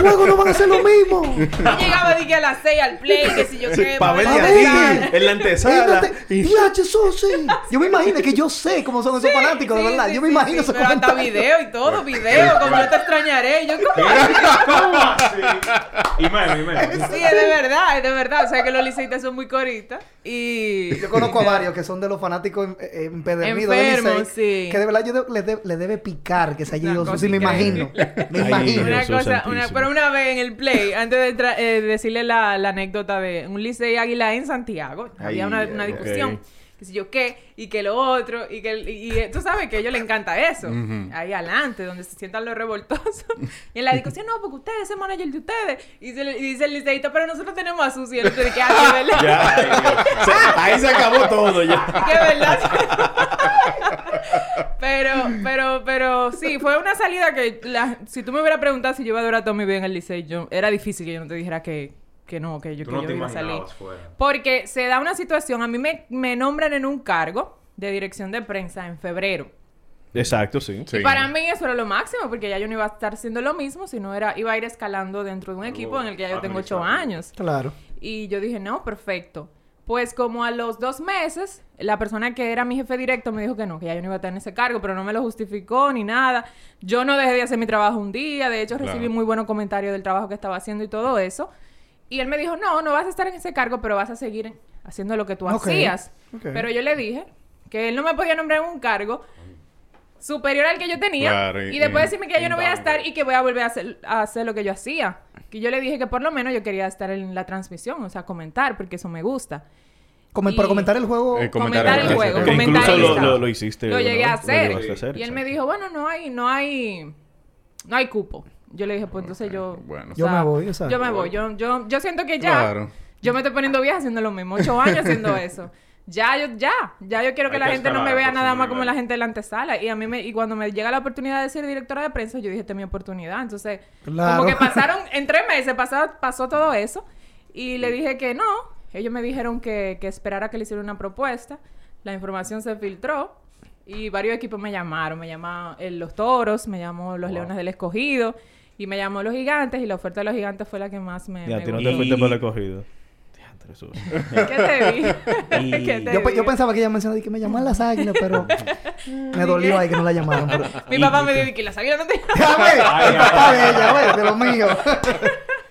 juegos no van a ser lo mismo. Yo llegaba dije, a las 6 al play, que si yo qué, Para pa' verte pa' a ti en la antesala. Diache, Sosi. Yo me imagino que yo sé cómo son esos fanáticos, de verdad. sí, yo me sí, imagino sí, esos pero hasta comentarios. video y todo, video, como yo te extrañaré. Yo, ¿cómo Y meme, y meme. Sí, es de verdad, es de verdad. O sea que los liceístas son muy coritas. Y. Yo conozco a varios que son de los fanáticos eh, Licey, sí. Que de verdad yo de- le, de- le debe picar que se haya ido Susi, me imagino. Me imagino. Una cosa, una, pero una vez en el play, antes de eh, decirle la, la anécdota de un Licey Águila en Santiago, había una, una discusión. Que si yo qué, y que lo otro, y que y, y tú sabes que a ellos les encanta eso. Ahí adelante, donde se sientan los revoltosos. y en la discusión, no, porque ustedes, ese manager de ustedes. Y, se le- y dice el liceísta, pero nosotros tenemos a Susi. Y otro dice, ah, ¿verdad? Ya, ay, Dios. Se- ahí se acabó todo ya. que verdad. pero, pero, pero sí, fue una salida que la- si tú me hubieras preguntado si yo iba a durar toda mi vida en el liceo, yo, era difícil que yo no te dijera que, que no, que yo, que no yo te iba a salir. fuera. Porque se da una situación, a mí me, me nombran en un cargo de dirección de prensa en febrero. Exacto, sí. Sí. Y para mí eso era lo máximo, porque ya yo no iba a estar haciendo lo mismo, sino era, iba a ir escalando dentro de un equipo en el que ya yo tengo ocho años. Claro. Y yo dije, no, perfecto. Pues como a los dos meses, la persona que era mi jefe directo me dijo que no, que ya yo no iba a estar en ese cargo, pero no me lo justificó ni nada. Yo no dejé de hacer mi trabajo un día, de hecho recibí Claro. muy buenos comentarios del trabajo que estaba haciendo y todo eso. Y él me dijo, no, no vas a estar en ese cargo, pero vas a seguir haciendo lo que tú hacías. Pero yo le dije que él no me podía nombrar en un cargo superior al que yo tenía Claro, y- y después y- decirme que yo no voy a estar y que voy a volver a hacer, a hacer lo que yo hacía. Que yo le dije que por lo menos yo quería estar en la transmisión, o sea, comentar, porque eso me gusta. Como Y- para comentar el juego. Eh, Comentar, Comentar el el juego. Que incluso lo, lo, lo hiciste. Lo llegué ¿no? a hacer. Lo llegaste a hacer, y él me dijo, bueno, no hay, no hay, no hay cupo. Yo le dije, pues entonces yo... bueno. o Yo me voy, exacto. Yo me voy. Yo, yo, yo siento que ya... Claro. Yo me estoy poniendo vieja haciendo lo mismo. Ocho años haciendo eso. Ya, yo, ya. Ya yo quiero que Hay la que gente no me vea por nada más como la gente de la antesala. Y a mí me... Y cuando me llega la oportunidad de ser directora de prensa, yo dije, esta es mi oportunidad. Entonces, Claro. como que pasaron... En tres meses pasó, pasó todo eso. Y le dije que no. Ellos me dijeron que, que esperara que le hiciera una propuesta. La información se filtró. Y varios equipos me llamaron. Me llamó el Los Toros, me llamó Los Leones del Escogido. Y me llamó Los Gigantes. Y la oferta de Los Gigantes fue la que más me, Ya, me no te fuiste Y- por. Diantre, Jesús. ¿Qué te dije? Y- ¿Qué te Yo, pe- yo pensaba que ella mencionaba que me llaman las águilas, pero me dolió ahí que no la llamaron. Pero... Mi papá me dijo que la sabía no te... Ve, el papá de ella, ve, de lo mío.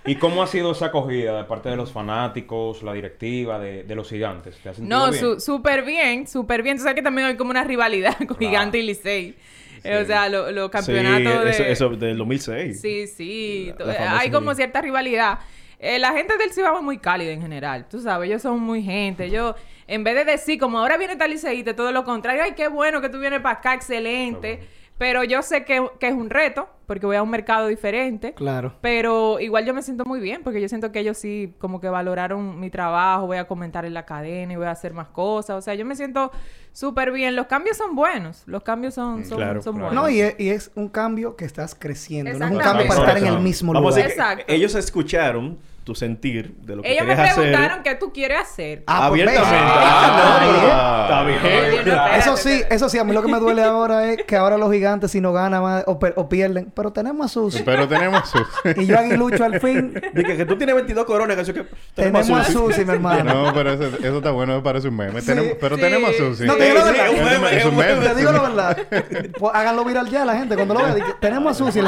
¿Y cómo ha sido esa acogida de parte de los fanáticos, la directiva, de, de los gigantes? ¿Te has sentido No, su- súper bien, súper bien. Tú sabes que también hay como una rivalidad con Gigante y Licey. Eh, O sea, lo- los campeonatos sí, de... eso, del 2006. Sí, sí. La- eh, hay como cierta rivalidad. Eh, la gente del Cibao es muy cálida en general. Tú sabes, ellos son muy gente. Ellos, en vez de decir, como ahora viene tal liceísta, todo lo contrario. Ay, qué bueno que tú vienes para acá, excelente. Pero yo sé que, que es un reto, porque voy a un mercado diferente. Claro. Pero igual yo me siento muy bien, porque yo siento que ellos sí como que valoraron mi trabajo, voy a comentar en la cadena y voy a hacer más cosas. O sea, yo me siento súper bien. Los cambios son buenos. Los cambios son, son, Claro, son claro. buenos. No, y es, y es un cambio que estás creciendo. No es un cambio para estar en el mismo Vamos a lugar. decir Exacto. ellos escucharon tu sentir de lo que Ellos me querías hacer. preguntaron qué tú quieres hacer. Ah, pues, abiertamente. Ah, Ah, no, está bien. Eso sí, eso sí, a mí lo que me duele ahora es que ahora los gigantes si no ganan más o, per- o pierden, pero tenemos a Susi. Pero tenemos sus... y yo Aguilucho al fin Dije que tú tienes 22 coronas, que eso que tenemos a Susi. Susi, mi hermano. No, pero eso, eso está bueno, me parece un meme. Sí. Tenemos- pero Sí. tenemos sus... No, te digo la Sí, verdad. es un meme, Es un meme. Te digo la verdad. Pues háganlo viral ya la gente cuando lo vean. Dice, Tenemos a Susi,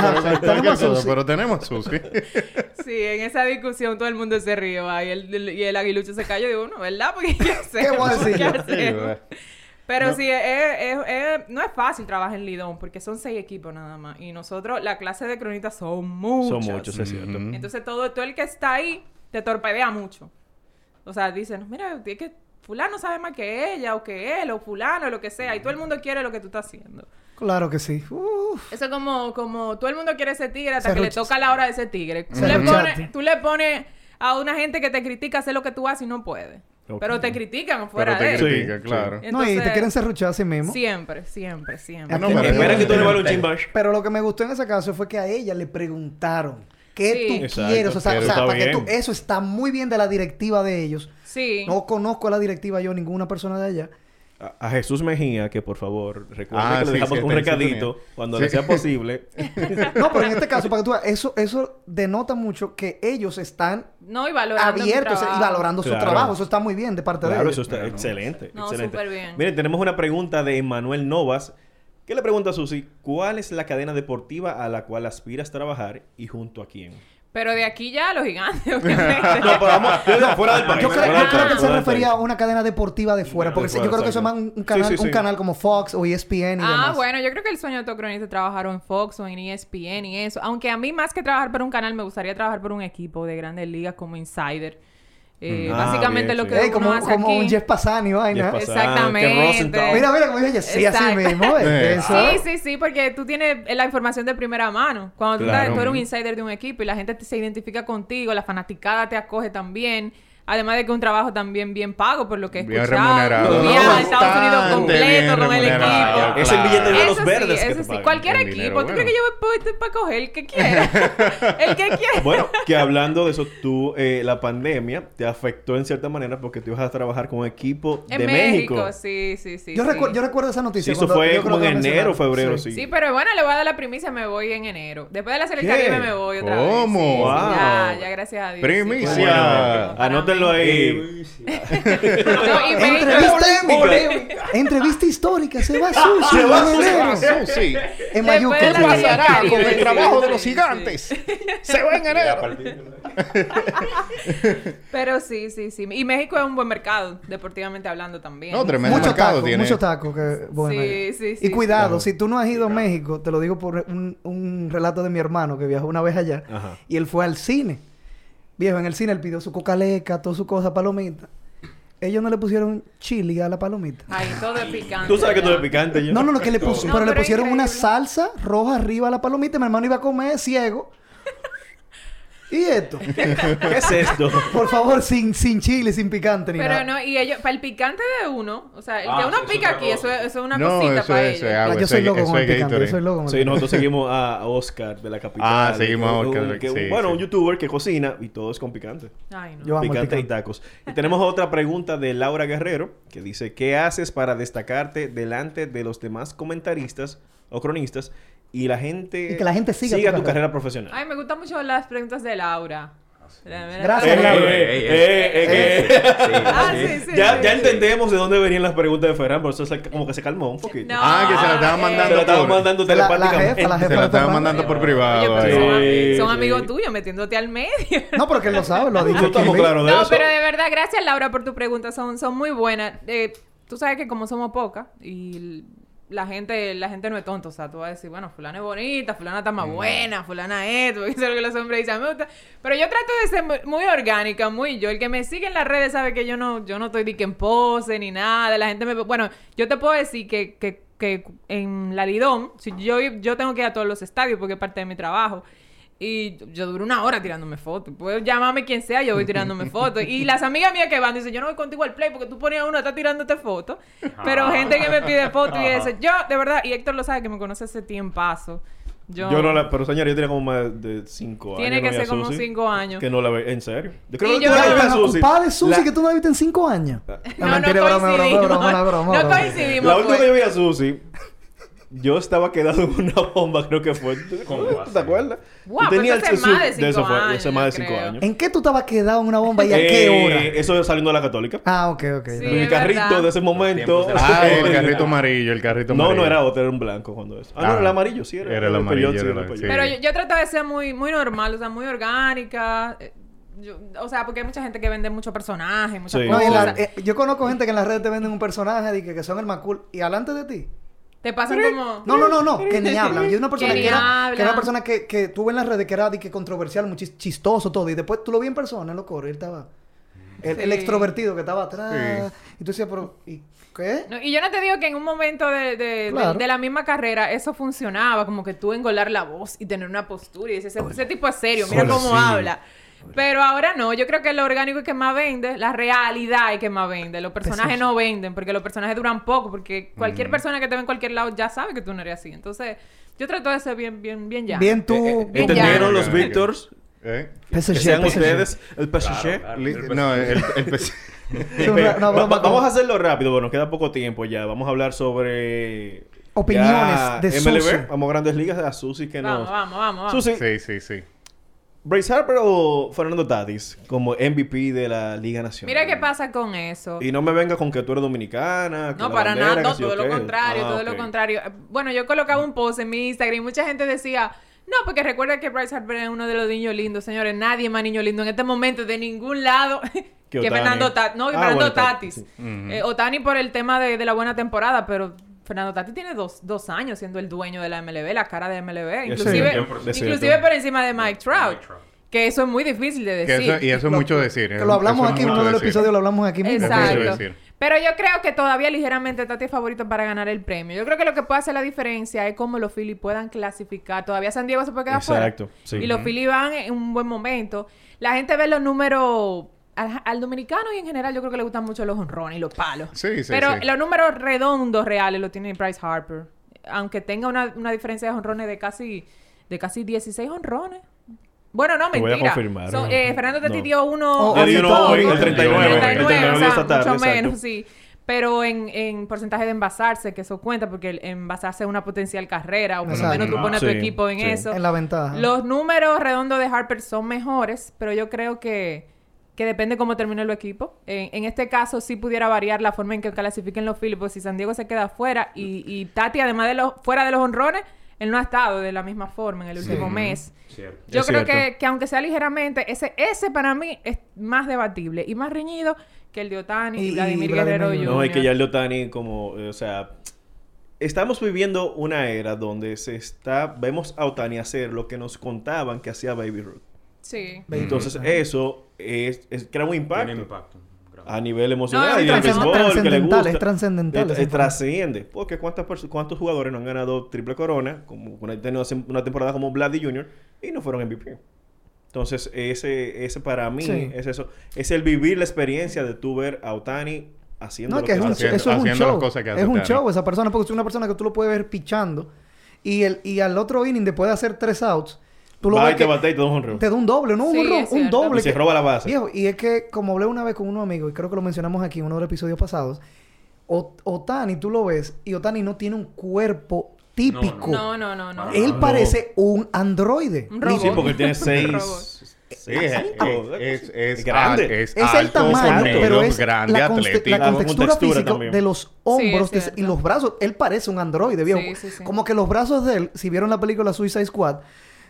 tenemos a Susi. Pero tenemos sus... Sí, en esa discusión todo el mundo se rió. el, el- y el aguilucho se cayó. Digo, no, ¿verdad? Porque ¿qué hacemos? voy a decir? ¿Qué Sí, Pero No. sí, es, es- es- no es fácil trabajar en Lidón porque son seis equipos nada más. Y nosotros, la clase de cronistas son muchos. Son muchos, es cierto. Entonces todo, todo el que está ahí te torpedea mucho. O sea, dicen, mira, es que fulano sabe más que ella o que él o fulano o lo que sea. Y todo el mundo quiere lo que tú estás haciendo. Claro que sí. Uf. Eso es como, como todo el mundo quiere ese tigre hasta Se que le toca la hora de ese tigre. Tú le, pones, tú le pones a una gente que te critica hacer lo que tú haces y no puede. Pero te critican fuera Pero te de Sí, critica, sí. claro. No, y te quieren serruchar a sí mismo. Siempre, siempre, siempre. No, Aquí- pero- Espera que tú le vales un chimbash. Pero lo que me gustó en ese caso fue que a ella le preguntaron ¿qué Sí. tú Exacto, quieres? O sea, o para que tú- eso está muy bien de la directiva de ellos. Sí. No conozco a la directiva yo, ninguna persona de allá. A, a Jesús Mejía, que por favor, recuerde Ah, que le dejamos sí, un recadito sintonía. cuando Sí. le sea posible. No, pero en este caso, para que tú veas, eso, eso denota mucho que ellos están No, y valorando abiertos y valorando su Claro. trabajo. Eso está muy bien de parte de Claro, ellos. eso está Claro. excelente. No, excelente. súper bien. Miren, tenemos una pregunta de Emanuel Novas. ¿Qué le pregunta a Susi? ¿Cuál es la cadena deportiva a la cual aspiras trabajar y junto a quién? Pero de aquí ya a los gigantes, obviamente. No, pero vamos, fuera del país. Yo creo, yo que él se refería a una cadena deportiva de fuera, porque De yo creo que eso es más un, un canal, Sí, sí, un sí. canal como Fox o ESPN y Ah, demás. bueno, yo creo que el sueño de todo cronista es trabajar en Fox o en ESPN y eso. Aunque a mí más que trabajar por un canal, me gustaría trabajar por un equipo de grandes ligas como Insider. Eh, Ah, básicamente bien, lo que uno como, hace como aquí. un Jeff Pasani, vaina. Jeff Exactamente. Rosenthal. Mira, mira, como dice ella, sí, así mismo, ¿eh? Eso. Sí, sí, sí, porque tú tienes la información de primera mano. Cuando tú, Claro. estás- tú eres un insider de un equipo y la gente te- se identifica contigo, la fanaticada te acoge también. Además de que un trabajo también bien pago, por lo que he Bien escuchado. remunerado. Un viaje a Estados Unidos completo bien con el remunerado, equipo. Es el billete de claro. los Eso verdes sí, que eso te sí. pagan. Cualquier El equipo. dinero ¿Tú crees bueno. que yo voy para coger el que quiera? el que quiera. Bueno, que hablando de eso, tú, eh, la pandemia te afectó en cierta manera porque tú ibas a trabajar con un equipo En de México. México. sí, sí, sí. Yo, sí. recuerdo, yo recuerdo esa Sí, noticia. eso cuando- fue como en enero, febrero, sí. Sí, pero bueno, le voy a dar la primicia, me voy en enero. Después de la. Caribe me voy otra vez. ¿Cómo? Sí, sí, Wow. Ya, ya, gracias a Dios. Primicia. sí, anótenlo ahí. Entrevista, entrevista histórica, se va sushi. Se va, Susi. En Mayuca. ¿Qué pasará con el sí, trabajo de sí, los sí. gigantes? Se va en enero. Pero sí, sí, sí. Y México es un buen mercado, deportivamente hablando también. No, tremendo Mucho mercado taco, tiene. mucho taco. Que, bueno, Sí, sí, sí. y cuidado, Claro. si tú no has ido a México, te lo digo por un, un relato de mi hermano que viajó una vez allá. Ajá. Y él fue al cine. Viejo, en el cine él pidió su cocaleca, toda su cosa, palomita. Ellos no le pusieron chili a la palomita. Ay, todo es picante. Tú sabes que allá. eres picante, yo. No, no, no, que le puso, No, pero, le pusieron una salsa roja arriba a la palomita. Mi hermano iba a comer ciego. ¿Y esto? ¿Qué es esto? Por favor, sin, sin chile, sin picante ni Pero nada. no, y ellos, para el picante de uno, o sea, el Ah, que uno eso es pica otra aquí, cosa. eso, es- eso es una No, cosita eso para es- eso ellos. es Ah, agua, yo eso soy es- loco eso con el es picante, yo Gatorade. soy loco con el Sí, nosotros seguimos a Oscar de la capital. Ah, seguimos a Un- Oscar, un- que- sí, bueno, sí. un youtuber que cocina y todo es con picante. Ay, no. Yo amo el Picante y picante. tacos. Y tenemos otra pregunta de Laura Guerrero que dice, ¿qué haces para destacarte delante de los demás comentaristas o cronistas y la gente Y que la gente siga tu tu carrera? carrera profesional? Ay, me gustan mucho las preguntas de Laura. Gracias, Laura. Ah, sí, sí. Ya, ya entendemos de dónde venían las preguntas de Ferran, por eso se- como que se calmó un poquito. No, Ah, que se la estaban mandando Se estaban mandando La- la telepáticamente. jefa, la jefa Se la de estaban mandando por Oye, privado. pero son, Sí, son sí. amigos tuyos metiéndote al medio. No, porque él lo sabe, lo ha dicho. No aquí estamos claros de No, eso. pero de verdad, gracias Laura por tu pregunta, son, son muy buenas. Eh, tú sabes que como somos pocas y la gente, la gente no es tonta, o sea, tú vas a decir, bueno, fulana es bonita, fulana está más buena, fulana esto, eso es lo que los hombres dicen, me gusta. Pero yo trato de ser muy, muy orgánica, muy yo. El que me sigue en las redes sabe que yo no, yo no estoy de que en pose ni nada. La gente me, bueno, yo te puedo decir que, que, que en la Lidón, si yo, yo tengo que ir a todos los estadios porque es parte de mi trabajo. Y yo duro una hora tirándome fotos. Puedes llamarme quien sea, yo voy tirándome fotos. Y las amigas mías que van dicen, yo no voy contigo al play porque tú ponías uno, está tirándote fotos. Pero gente que me pide fotos y eso. Yo, de verdad, y Héctor lo sabe que me conoce hace tiempazo. Yo, Yo no la... Pero señora, yo tenía como más de 5 años. Tiene no que veía ser como Susi, cinco años. Que no la ve... ¿En serio? Yo creo Y que yo- la última vez que Tan vi a Susi... de Susi la- que tú no la viste en cinco años. No, no broma, coincidimos. broma, broma, broma, No broma. coincidimos. La última pues. que yo vi a Susi... Yo estaba quedado en una bomba, creo que fue. ¿Tú ¿Cómo ¿tú así? te acuerdas? Tú tenías pero eso el hace más de su- eso cinco fue, años, Eso más de yo 5 creo. años. ¿En qué tú estabas quedado en una bomba y a qué Eh, hora? Eso es saliendo de la católica. Ah, ok, ok. Sí. Mi carrito verdad. de ese momento. Ah, el carrito amarillo, el carrito No, amarillo. no era otro, era un blanco cuando eso. Ah, no, Ah. era el amarillo, sí. Era, Era el amarillo, era. Pero yo, yo trato de ser muy, muy normal, o sea, muy orgánica. eh, yo- o sea, porque hay mucha gente que vende muchos personajes, muchas Sí. No, cosas. la- eh, yo conozco gente que en las redes te venden un personaje y que, que son el más cool. Y alante de ti. Te pasan como... No, no, no, no, que ni hablan. Yo una persona Que era, que era hablan. una persona que, que tuve en las redes que era de que controversial, muy chis- chistoso todo. Y después tú lo vi en persona, coros, él estaba. El, extrovertido que estaba atrás. Y tú decías, pero, ¿y qué? No, y yo no te digo que en un momento de, de- de- Claro. de la misma carrera eso funcionaba, como que tú engolar la voz y tener una postura y decir, ese, ese tipo es serio, mira cómo sí. habla. Pero ahora no, yo creo que lo orgánico es que más vende, la realidad es que más vende. Los personajes no venden porque los personajes duran poco, porque cualquier persona que te ve en cualquier lado ya sabe que tú no eres así. Entonces, yo trato de ser bien, bien, bien ya. Bien tú. Eh, eh, Bien ¿Entendieron ya. los. Victors? ¿Eh? Que sean PSG. ustedes el PSG. Claro. No, el, el Va- va- vamos a hacerlo rápido, bueno, queda poco tiempo ya. Vamos a hablar sobre... Opiniones ya de MLB. Susi. Vamos a grandes ligas a Susi que Vamos, nos... vamos, vamos, vamos. Susi, Sí, sí, sí. Bryce Harper o Fernando Tatis como MVP de la Liga Nacional. Mira qué pasa con eso. Y no me venga con que tú eres dominicana. No, la para bandera, nada, no, todo lo qué. contrario, Ah, todo lo contrario. Bueno, yo colocaba un post en mi Instagram y mucha gente decía, no, porque recuerda que Bryce Harper es uno de los niños lindos, señores, nadie más niño lindo en este momento de ningún lado que. Fernando Tatis. No, que Ah, Fernando bueno, Tatis, sí. Eh, Otani por el tema de, de la buena temporada, pero Fernando Tatis tiene dos, dos años siendo el dueño de la MLB, la cara de MLB, inclusive, por encima de Mike Trout. Mike Trout. Que eso es muy difícil de Que decir. eso- y eso es mucho decir. Que lo hablamos eso aquí, en uno de los episodios lo hablamos aquí mismo. Exacto. Pero yo creo que todavía ligeramente Tati es favorito para ganar el premio. Yo creo que lo que puede hacer la diferencia es cómo los Phillies puedan clasificar. Todavía San Diego se puede quedar fuera. Exacto, sí. Y los Phillies van en un buen momento. La gente ve los números... Al, al dominicano y en general yo creo que le gustan mucho los honrones y los palos. Sí, sí, Pero sí. los números redondos reales los tiene Bryce Harper. Aunque tenga una, una diferencia de honrones de casi, de casi 16 honrones. Bueno, no, Te voy a mentira. confirmar, eh, Fernando Tati No. dio uno... Oh, Le di uno hoy, el ahorita. 39. El 39, 39 o de sea, esta tarde, mucho exacto. menos, sí. Pero en, en porcentaje de envasarse, que eso cuenta, porque el envasarse es una potencial carrera, o por lo menos tú pones a tu Sí, equipo en sí. eso. En la ventaja. Los números redondos de Harper son mejores, pero yo creo que, que depende cómo termine el equipo. En, en este caso, sí pudiera variar la forma en que clasifiquen los Phillies, si San Diego se queda fuera y, y Tati, además de los fuera de los honrones, él no ha estado de la misma forma en el último mes. Cierto. Yo Es creo que, que aunque sea ligeramente, ese, ese para mí es más debatible y más reñido que el de Otani y, Vladimir Vladimir Guerrero Jr. Jr. No, y que ya el de Otani como, eh, o sea, estamos viviendo una era donde se está, vemos a Otani hacer lo que nos contaban que hacía Baby Ruth. Sí. Baby Entonces eso es, es- crea un impacto. Tiene impacto. grande. A nivel emocional No, es y el trascend- béisbol que le trascendental, gusta. es trascendental Eh, trasciende. Porque ¿cuántas ¿cuántos jugadores no han ganado triple corona? Como una, tenido una temporada como Vladdy Jr. y no fueron MVP. Entonces, ese, ese para mí Sí. es eso. Es el vivir la experiencia de tú ver a Otani haciendo No, lo que es un, hace. haciendo- eso es un haciendo las cosas que hace es un Otani. show esa persona, porque es una persona que tú lo puedes ver pichando. Y, el, y al otro inning, después de hacer tres outs, tú lo Va ves y te batea y te da un honrón. te da un doble, no un Sí, honrón, es un doble. Y se roba la base. Viejo, y es que, como hablé una vez con un amigo, y creo que lo mencionamos aquí en uno de los episodios pasados, O- Otani, tú lo ves, y Otani no tiene un cuerpo típico. No, no, no, no. Él No. parece un androide. Un robot. Sí, porque él tiene seis. Sí, es, es, es, Es grande. es, Es el alto, tamaño, fornido, pero es grande, la, atlético. la Con contextura textura física también. de los hombros Sí, de- y los brazos. Él parece un androide, viejo. Sí, sí, sí. Como que los brazos de él, si vieron la película Suicide Squad,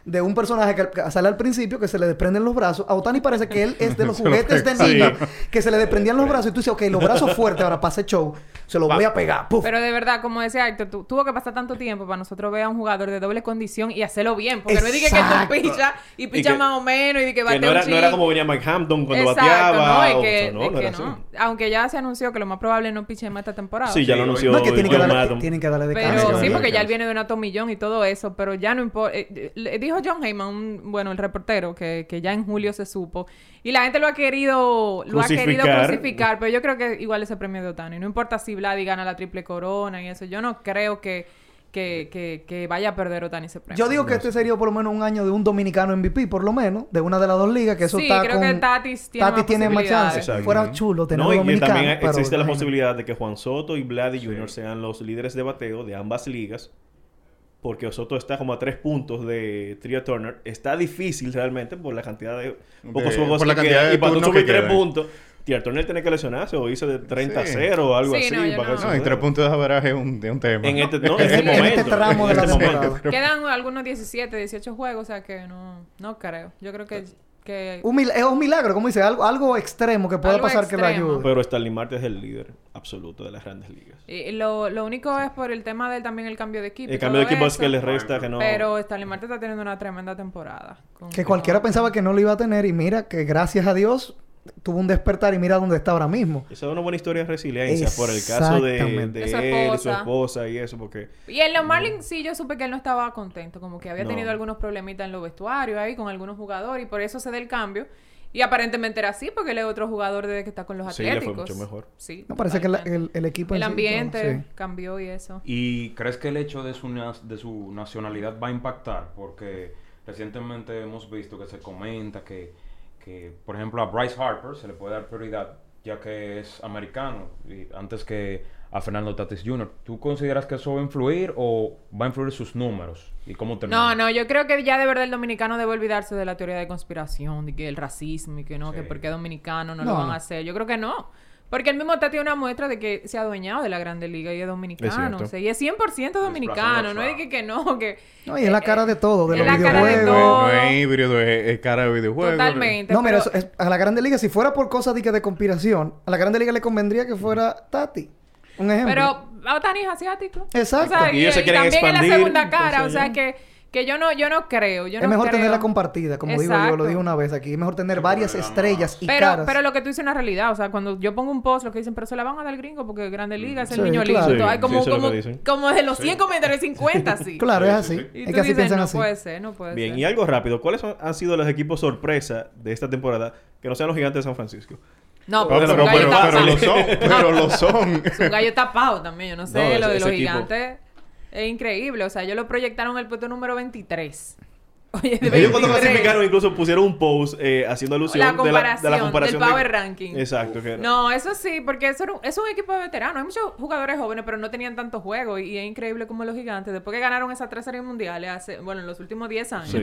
de un personaje que sale al principio que se le desprenden los brazos. A Otani parece que él es de los juguetes de niño que se le desprendían los brazos y tú dices, ok, los brazos fuertes ahora para ese show, se los voy a pegar. Puf. Pero de verdad, como decía Héctor, tu- tuvo que pasar tanto tiempo para nosotros ver a un jugador de doble condición y hacerlo bien. Porque no es de que, tú pichas y pichas que- más o menos y de que Que no un era, no era como venía Mike Hampton cuando Exacto, bateaba. no, es que, o no, es no que así. no. Aunque ya se anunció que lo más probable es no piche más esta temporada. Sí, ya lo anunció no, es que tienen que, darle, tienen que darle de Pero sí, porque ya él viene de una tomillón y todo eso, pero ya no importa. eh, le dijo John Heyman, un- bueno, el reportero, que, que ya en julio se supo. Y la gente lo ha querido, lo ha querido Crucificar. crucificar, pero yo creo que igual ese premio de Otani. No importa si Vladi gana la triple corona y eso. Yo no creo que, que, que, que vaya a perder Otani ese premio. Yo digo que este sería por lo menos un año de un dominicano MVP, por lo menos, de una de las dos ligas, que eso Sí, está creo con... que Tatis tiene más tiene más chance. Fuera chulo tener No, un y que dominicano, también pero existe la imagínate. posibilidad de que Juan Soto y Vladdy Jr. sean los líderes de bateo de ambas ligas. Porque Soto está como a tres puntos de Tria Turner. Está difícil realmente por la cantidad de pocos De- juegos por la que cantidad quedan. de Y para tú subir tres puntos, Tria Turner tiene que lesionarse o irse de 30 a Sí. 0 o algo Sí, así. no, para no. No, suceda. tres puntos de averaje es un, es un tema. En este, no, en En este este momento. tramo de en la este temporada. Quedan algunos 17, 18 juegos, o sea que no, no creo. Yo creo que... que Un mil- es un milagro, como dice, algo, algo extremo que pueda pasar que lo extremo. ayude. Pero Stanley Marte es el líder absoluto de las grandes ligas. y lo, lo único es por el tema del también el cambio de equipo. El cambio de equipo es que le resta que no. Pero Stanley Marte está teniendo una tremenda temporada. con- Que cualquiera pensaba que no lo iba a tener y mira que gracias a Dios tuvo un despertar y mira dónde está ahora mismo. Esa es una buena historia de resiliencia por el caso de, de su él y su esposa. y eso, porque Y en los Marlins sí yo supe que él no estaba contento, como que había No. tenido algunos problemitas en los vestuarios ahí con algunos jugadores y por eso se da el cambio. Y aparentemente era así porque él es otro jugador desde que está con los Sí, le fue Atléticos. mucho mejor. Sí. No, parece que la- el, el equipo... el en sí, ambiente todo, sí. cambió y eso. ¿Y crees que el hecho de su, de su nacionalidad va a impactar? Porque recientemente hemos visto que se comenta que, que, por ejemplo, a Bryce Harper se le puede dar prioridad ya que es americano y antes que a Fernando Tatis Jr. ¿Tú consideras que eso va a influir o va a influir sus números y cómo termina? No, no, yo creo que ya de verdad el dominicano debe olvidarse de la teoría de conspiración, de que el racismo y que no, que porque dominicano no, No, lo van a hacer. Yo creo que no. Porque el mismo Tati es una muestra de que se ha adueñado de la Grande Liga y es dominicano. cierto. o sea, y es 100% dominicano. No es de que, que no, que... No, y es la cara de todo, de Es los la cara de videojuegos. todo. No es híbrido, es, es cara de videojuego. Totalmente. No, mira, pero- eso es- a la Grande Liga, si fuera por cosas de, que de conspiración, a la Grande Liga le convendría que fuera Tati. Un ejemplo. Pero Otani es asiático. Exacto. O sea, Y y, ellos se y quieren también en expandir, la segunda cara. entonces o sea, ya. que, Que yo no, yo no creo. Yo es no mejor creo. tenerla compartida, como digo yo, lo Exacto. dije una vez aquí. Es mejor tener varias estrellas y Pero, caras. pero lo que tú dices es una realidad. O sea, cuando yo pongo un post, lo que dicen, pero se la van a dar al gringo porque Grande Liga es el Sí, niño claro. lindo. Sí, Hay como, sí, como, como de los 100 comentarios, 50, sí. Claro, es así. Y Es tú que así dices, piensan no así. puede ser, no puede Bien, ser. y algo rápido. ¿Cuáles son- han sido los equipos sorpresa de esta temporada que no sean los gigantes de San Francisco? No, Oh, pero, pero, pero, pero lo son, pero lo son. Es un gallo tapado también. Yo no sé, No, lo de los gigantes es increíble. O sea, ellos lo proyectaron el puesto número 23. Oye, de Ellos cuando 23. clasificaron incluso pusieron un post eh, haciendo alusión La de, la, comparación, de la comparación del de- power ranking. Exacto. Que No, eso sí, porque eso era un- es un equipo de veteranos. Hay muchos jugadores jóvenes, pero no tenían tanto juego. Y, y es increíble como los gigantes, después que ganaron esas tres series mundiales, hace, bueno, en los últimos 10 años, Sí.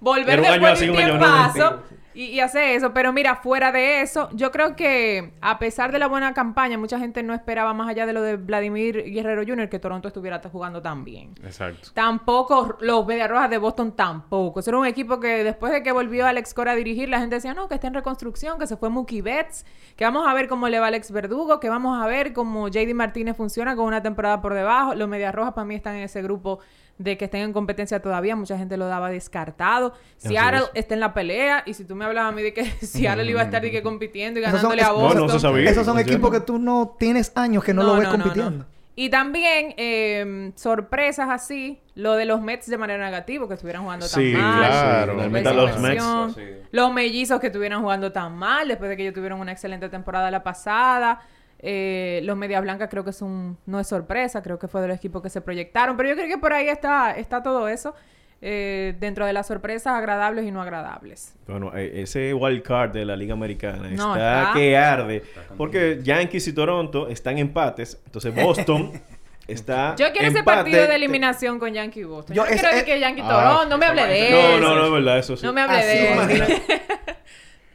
volver Era un año después así, de un tiempazo y, y hacer eso. Pero mira, fuera de eso, yo creo que a pesar de la buena campaña, mucha gente no esperaba más allá de lo de Vladimir Guerrero Jr. que Toronto estuviera jugando tan bien. Exacto. Tampoco los Medias Rojas de Boston tampoco. Eso era un equipo que después de que volvió Alex Cora a dirigir, la gente decía, no, que está en reconstrucción, que se fue Mookie Betts, que vamos a ver cómo le va Alex Verdugo, que vamos a ver cómo JD Martínez funciona con una temporada por debajo. Los Medias Rojas para mí están en ese grupo de que estén en competencia todavía. Mucha gente lo daba descartado. Seattle es. está en la pelea y si tú me hablabas a mí de que Seattle iba a estar de que compitiendo y Esos son- ganándole a No, Boston. no se sabía. Esos son ¿no es equipos que tú no tienes años que no, lo ves compitiendo. Y también eh, sorpresas así, lo de los Mets de manera negativa, que estuvieran jugando Sí, tan mal. claro. mitad de los Mets. Sí. Los mellizos que estuvieran jugando tan mal después de que ellos tuvieron una excelente temporada la pasada. Eh, los Medias Blancas creo que es un, no es sorpresa, creo que fue de los equipos que se proyectaron. Pero yo creo que por ahí está, está todo eso. Eh, dentro de las sorpresas agradables y no agradables. Bueno, eh, ese wild card de la Liga Americana No, está, está- que arde. Porque Yankees y Toronto están empates. Entonces Boston está. Yo quiero ese partido de eliminación con Yankee y Boston. Yo, Yo- no es- quiero es- que Yankee Ah, Toronto, no me hable de No, eso. no, no es verdad, eso sí. No me hable Así, de eso.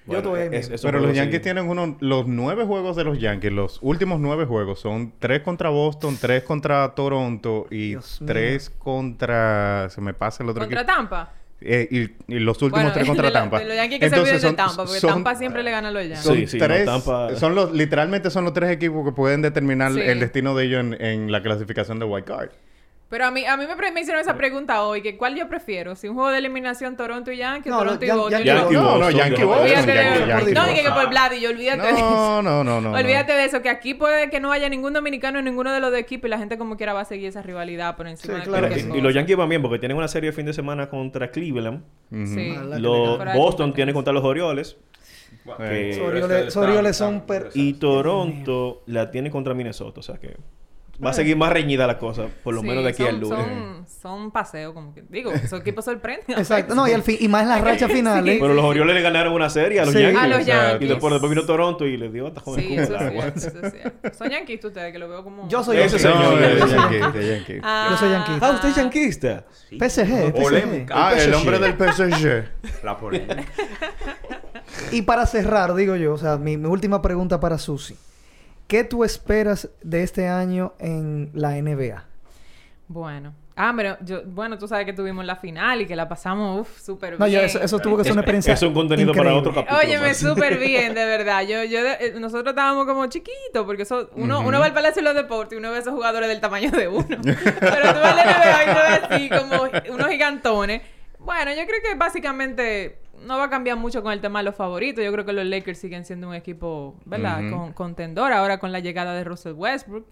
Bueno, Yo te voy a ir es- Pero los Yankees seguir. tienen uno, los nueve juegos de los Yankees, los últimos nueve juegos son tres contra Boston, tres contra Toronto y Dios mío. tres contra, se me pasa el otro Contra equipo. Tampa. Eh, y, y los últimos Bueno, tres contra de Tampa. de los Yankees que se olviden de Tampa, porque son- Tampa siempre le gana a los Yankees. Son Sí, sí, no, tres, Tampa- son los, literalmente son los tres equipos que pueden determinar Sí. el destino de ellos en, en la clasificación de Wild Card. Pero a mí, a mí me, pre- me hicieron esa pregunta hoy, que ¿cuál yo prefiero? Si un juego de eliminación Toronto y Yankees, No, Toronto y Yan- Boston. Yankee- Yo- No, no, Yankee yo- Boston. No, dije que por Vlad y olvídate de eso. No, no, no, no. no. Olvídate de eso, que aquí puede que no haya ningún dominicano en ninguno de los dos equipos y la gente como quiera va a seguir esa rivalidad por encima Sí, de claro y, sí. y los. Yankees van bien porque tienen una serie de fin de semana contra Cleveland. Sí. Ojalá que Los Boston tiene contra los Orioles. Bueno, Que- el Orioles- son. Y Toronto la tiene contra Minnesota. O sea que va a seguir más reñida la cosa, por lo Sí, menos de aquí son, al lunes. Son, son paseos, como que digo, esos equipos sorprenden. Exacto. No, y al fin, y más en las rachas finales. Pero los Orioles le ganaron una serie a los Sí. Yankees. A los Yankees. Y después, después vino Toronto y les dio esta joven Sí, eso es eso es. Son yanquistas ustedes, que lo veo como... Yo soy yanquista. No, ese de señor. Yankees, de Yankees. Ah, Yo soy yanquista. Ah, usted es yanquista. PSG, PSG. Polémica. Ah, el hombre del PSG. La polémica. Y para cerrar, digo yo, o sea, mi, mi última pregunta para Susi. ¿Qué tú esperas de este año en la NBA? Bueno. Ah, pero yo, bueno, tú sabes que tuvimos la final y que la pasamos, uff, súper No, bien. eso, eso tuvo que ser una experiencia. Es un contenido para otro capítulo. Óyeme, súper bien, de verdad. Yo, yo, de- eh, nosotros estábamos como chiquitos, porque eso, uno, uno va al Palacio de los Deportes y uno ve a esos jugadores del tamaño de uno. Pero tú vas a la NBA y uno ve así, como unos gigantones. Bueno, yo creo que básicamente no va a cambiar mucho con el tema de los favoritos. Yo creo que los Lakers siguen siendo un equipo, ¿verdad? Con, contendor ahora con la llegada de Russell Westbrook.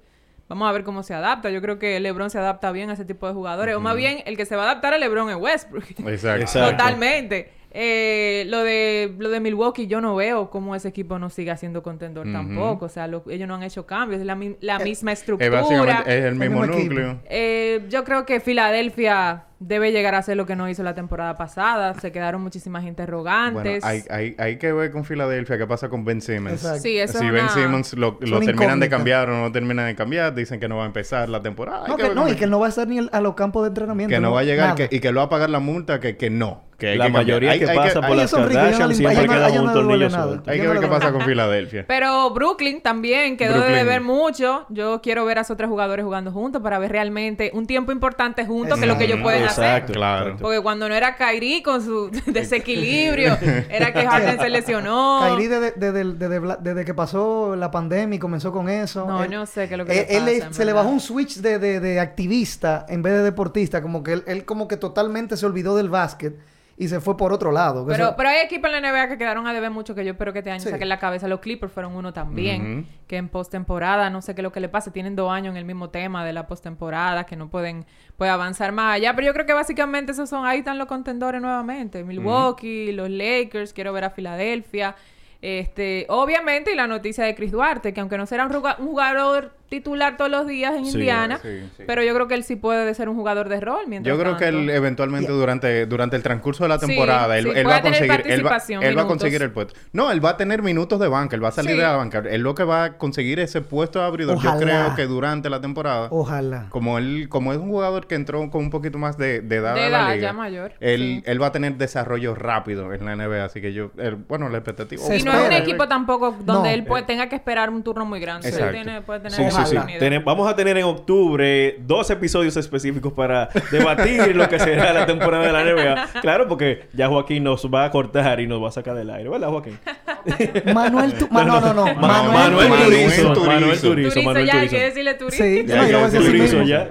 Vamos a ver cómo se adapta. Yo creo que LeBron se adapta bien a ese tipo de jugadores. O más bien, el que se va a adaptar a LeBron es Westbrook. Exacto. Exacto. Totalmente. Eh, lo de lo de Milwaukee yo no veo cómo ese equipo no siga siendo contendor tampoco. O sea, lo- ellos no han hecho cambios. Es la, la misma Es estructura. básicamente es el mismo, mismo equipo. núcleo. Eh, yo creo que Filadelfia debe llegar a ser lo que no hizo la temporada pasada. Se quedaron muchísimas Bueno, interrogantes. hay, hay, hay que ver con Filadelfia qué pasa con Ben Simmons. Exacto. Sí, eso si es Ben una- Simmons lo, terminan de cambiar o no terminan de cambiar, dicen que no va a empezar la temporada. No, que que, ver no, y que él no va a estar ni el- a los campos de entrenamiento. que no va a llegar que- y que lo va a pagar la multa, que, que no. Que hay La que mayoría Hay- que pasa por las Kardashian le- siempre queda un tornillo suelto. Hay que ver qué pasa con Filadelfia. Pero Brooklyn también quedó de Brooklyn. deber mucho. Yo quiero ver a esos tres jugadores jugando juntos para ver realmente un tiempo importante juntos, que es lo que ellos pueden hacer. Exacto, Claro. Porque cuando no era Kyrie con su desequilibrio, era que Harden se lesionó. Kyrie desde, desde, desde que pasó la pandemia y comenzó con eso. No, él- no sé qué es lo que él, le él pasa, en se le bajó un switch de, de- de activista en vez de deportista. Como que él, él como que totalmente se olvidó del básquet y se fue por otro lado. Pero, eso- pero hay equipos en la NBA que quedaron a deber mucho que yo espero que este año Sí. saquen la cabeza. Los Clippers fueron uno también. Que en postemporada, no sé qué es lo que le pasa. Tienen dos años en el mismo tema de la postemporada, que no pueden puede avanzar más allá. Pero yo creo que básicamente esos son, ahí están los contendores nuevamente. Milwaukee, los Lakers, quiero ver a Filadelfia. Este, obviamente, y la noticia de Chris Duarte, que aunque no será un jugador titular todos los días en Sí, Indiana, sí, sí. pero yo creo que él sí puede ser un jugador de rol. Mientras Yo creo que él eventualmente durante, durante el transcurso de la Sí, temporada, él, sí, él puede va a conseguir, él va, él va a conseguir el puesto. No, él va a tener minutos de banca, él va a salir Sí. de la banca. Él lo que va a conseguir ese puesto de abridor. Ojalá. Yo creo que durante la temporada, Ojalá. como él, como es un jugador que entró con un poquito más de, de edad De a la liga, ya mayor, Él, sí. él va a tener desarrollo rápido en la NBA, así que yo, él- bueno, la expectativa. Y no es un equipo tampoco donde No. él puede, tenga que esperar un turno muy grande. Él Exacto. tiene- puede tener Sí, sí. Tene- vamos a tener en octubre dos episodios específicos para debatir lo que será la temporada de la NBA. Claro, porque ya Joaquín nos va a cortar y nos va a sacar del aire, ¿verdad, Joaquín? Manuel Tu- Ma- no, no, no. Ma- Manuel, Manuel Manuel Turizo. Turizo. Manuel Turizo. Turizo, Manuel ya hay Turizo. que decirle Turizo. Sí, Ya, ya, lo voy a decir así Turizo, ya.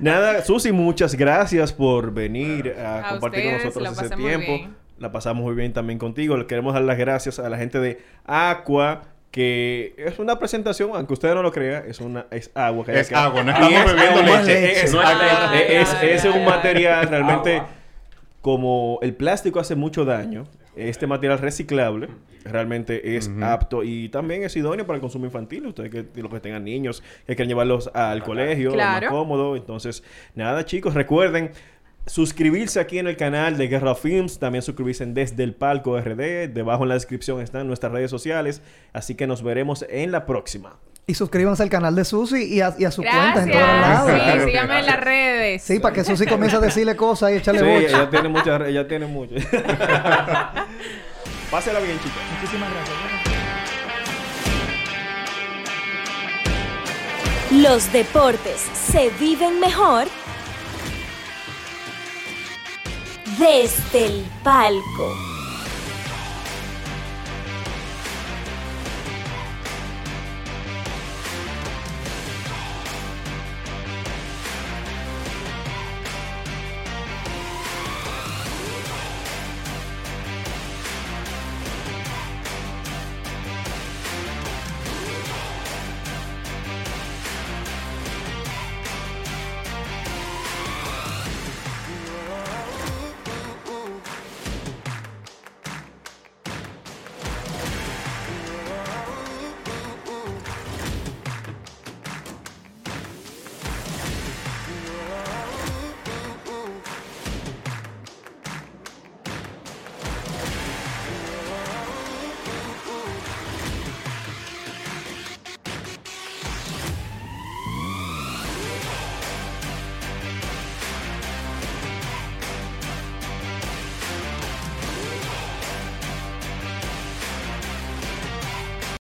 Nada, Susi, muchas gracias por venir a, A compartir con ustedes, nosotros la ese tiempo. bien. La pasamos muy bien también contigo. Le queremos dar las gracias a la gente de Aqua, que es una presentación, aunque usted no lo crea, es una es agua. que hay Es acá. agua, no estamos es bebiendo agua, leche. Es, No es agua, leche. es- es un material realmente Agua. como el plástico hace mucho daño. Este material reciclable realmente es apto y también es idóneo para el consumo infantil. Ustedes que los que tengan niños que quieren llevarlos al colegio, Claro. más cómodo. Entonces, nada, chicos, recuerden suscribirse aquí en el canal de Guerra Films, también suscribirse en Desde el Palco RD. Debajo en la descripción están nuestras redes sociales. Así que nos veremos en la próxima. Y suscríbanse al canal de Susi y a, y a su cuenta en todos Gracias. lados. Sí, Claro. síganme en las redes. Sí, para que Susi comience a decirle cosas y echarle Sí, bocha. ella tiene muchas, ella tiene muchas. Pásela bien, chicos. Muchísimas gracias. Los deportes se viven mejor desde el palco.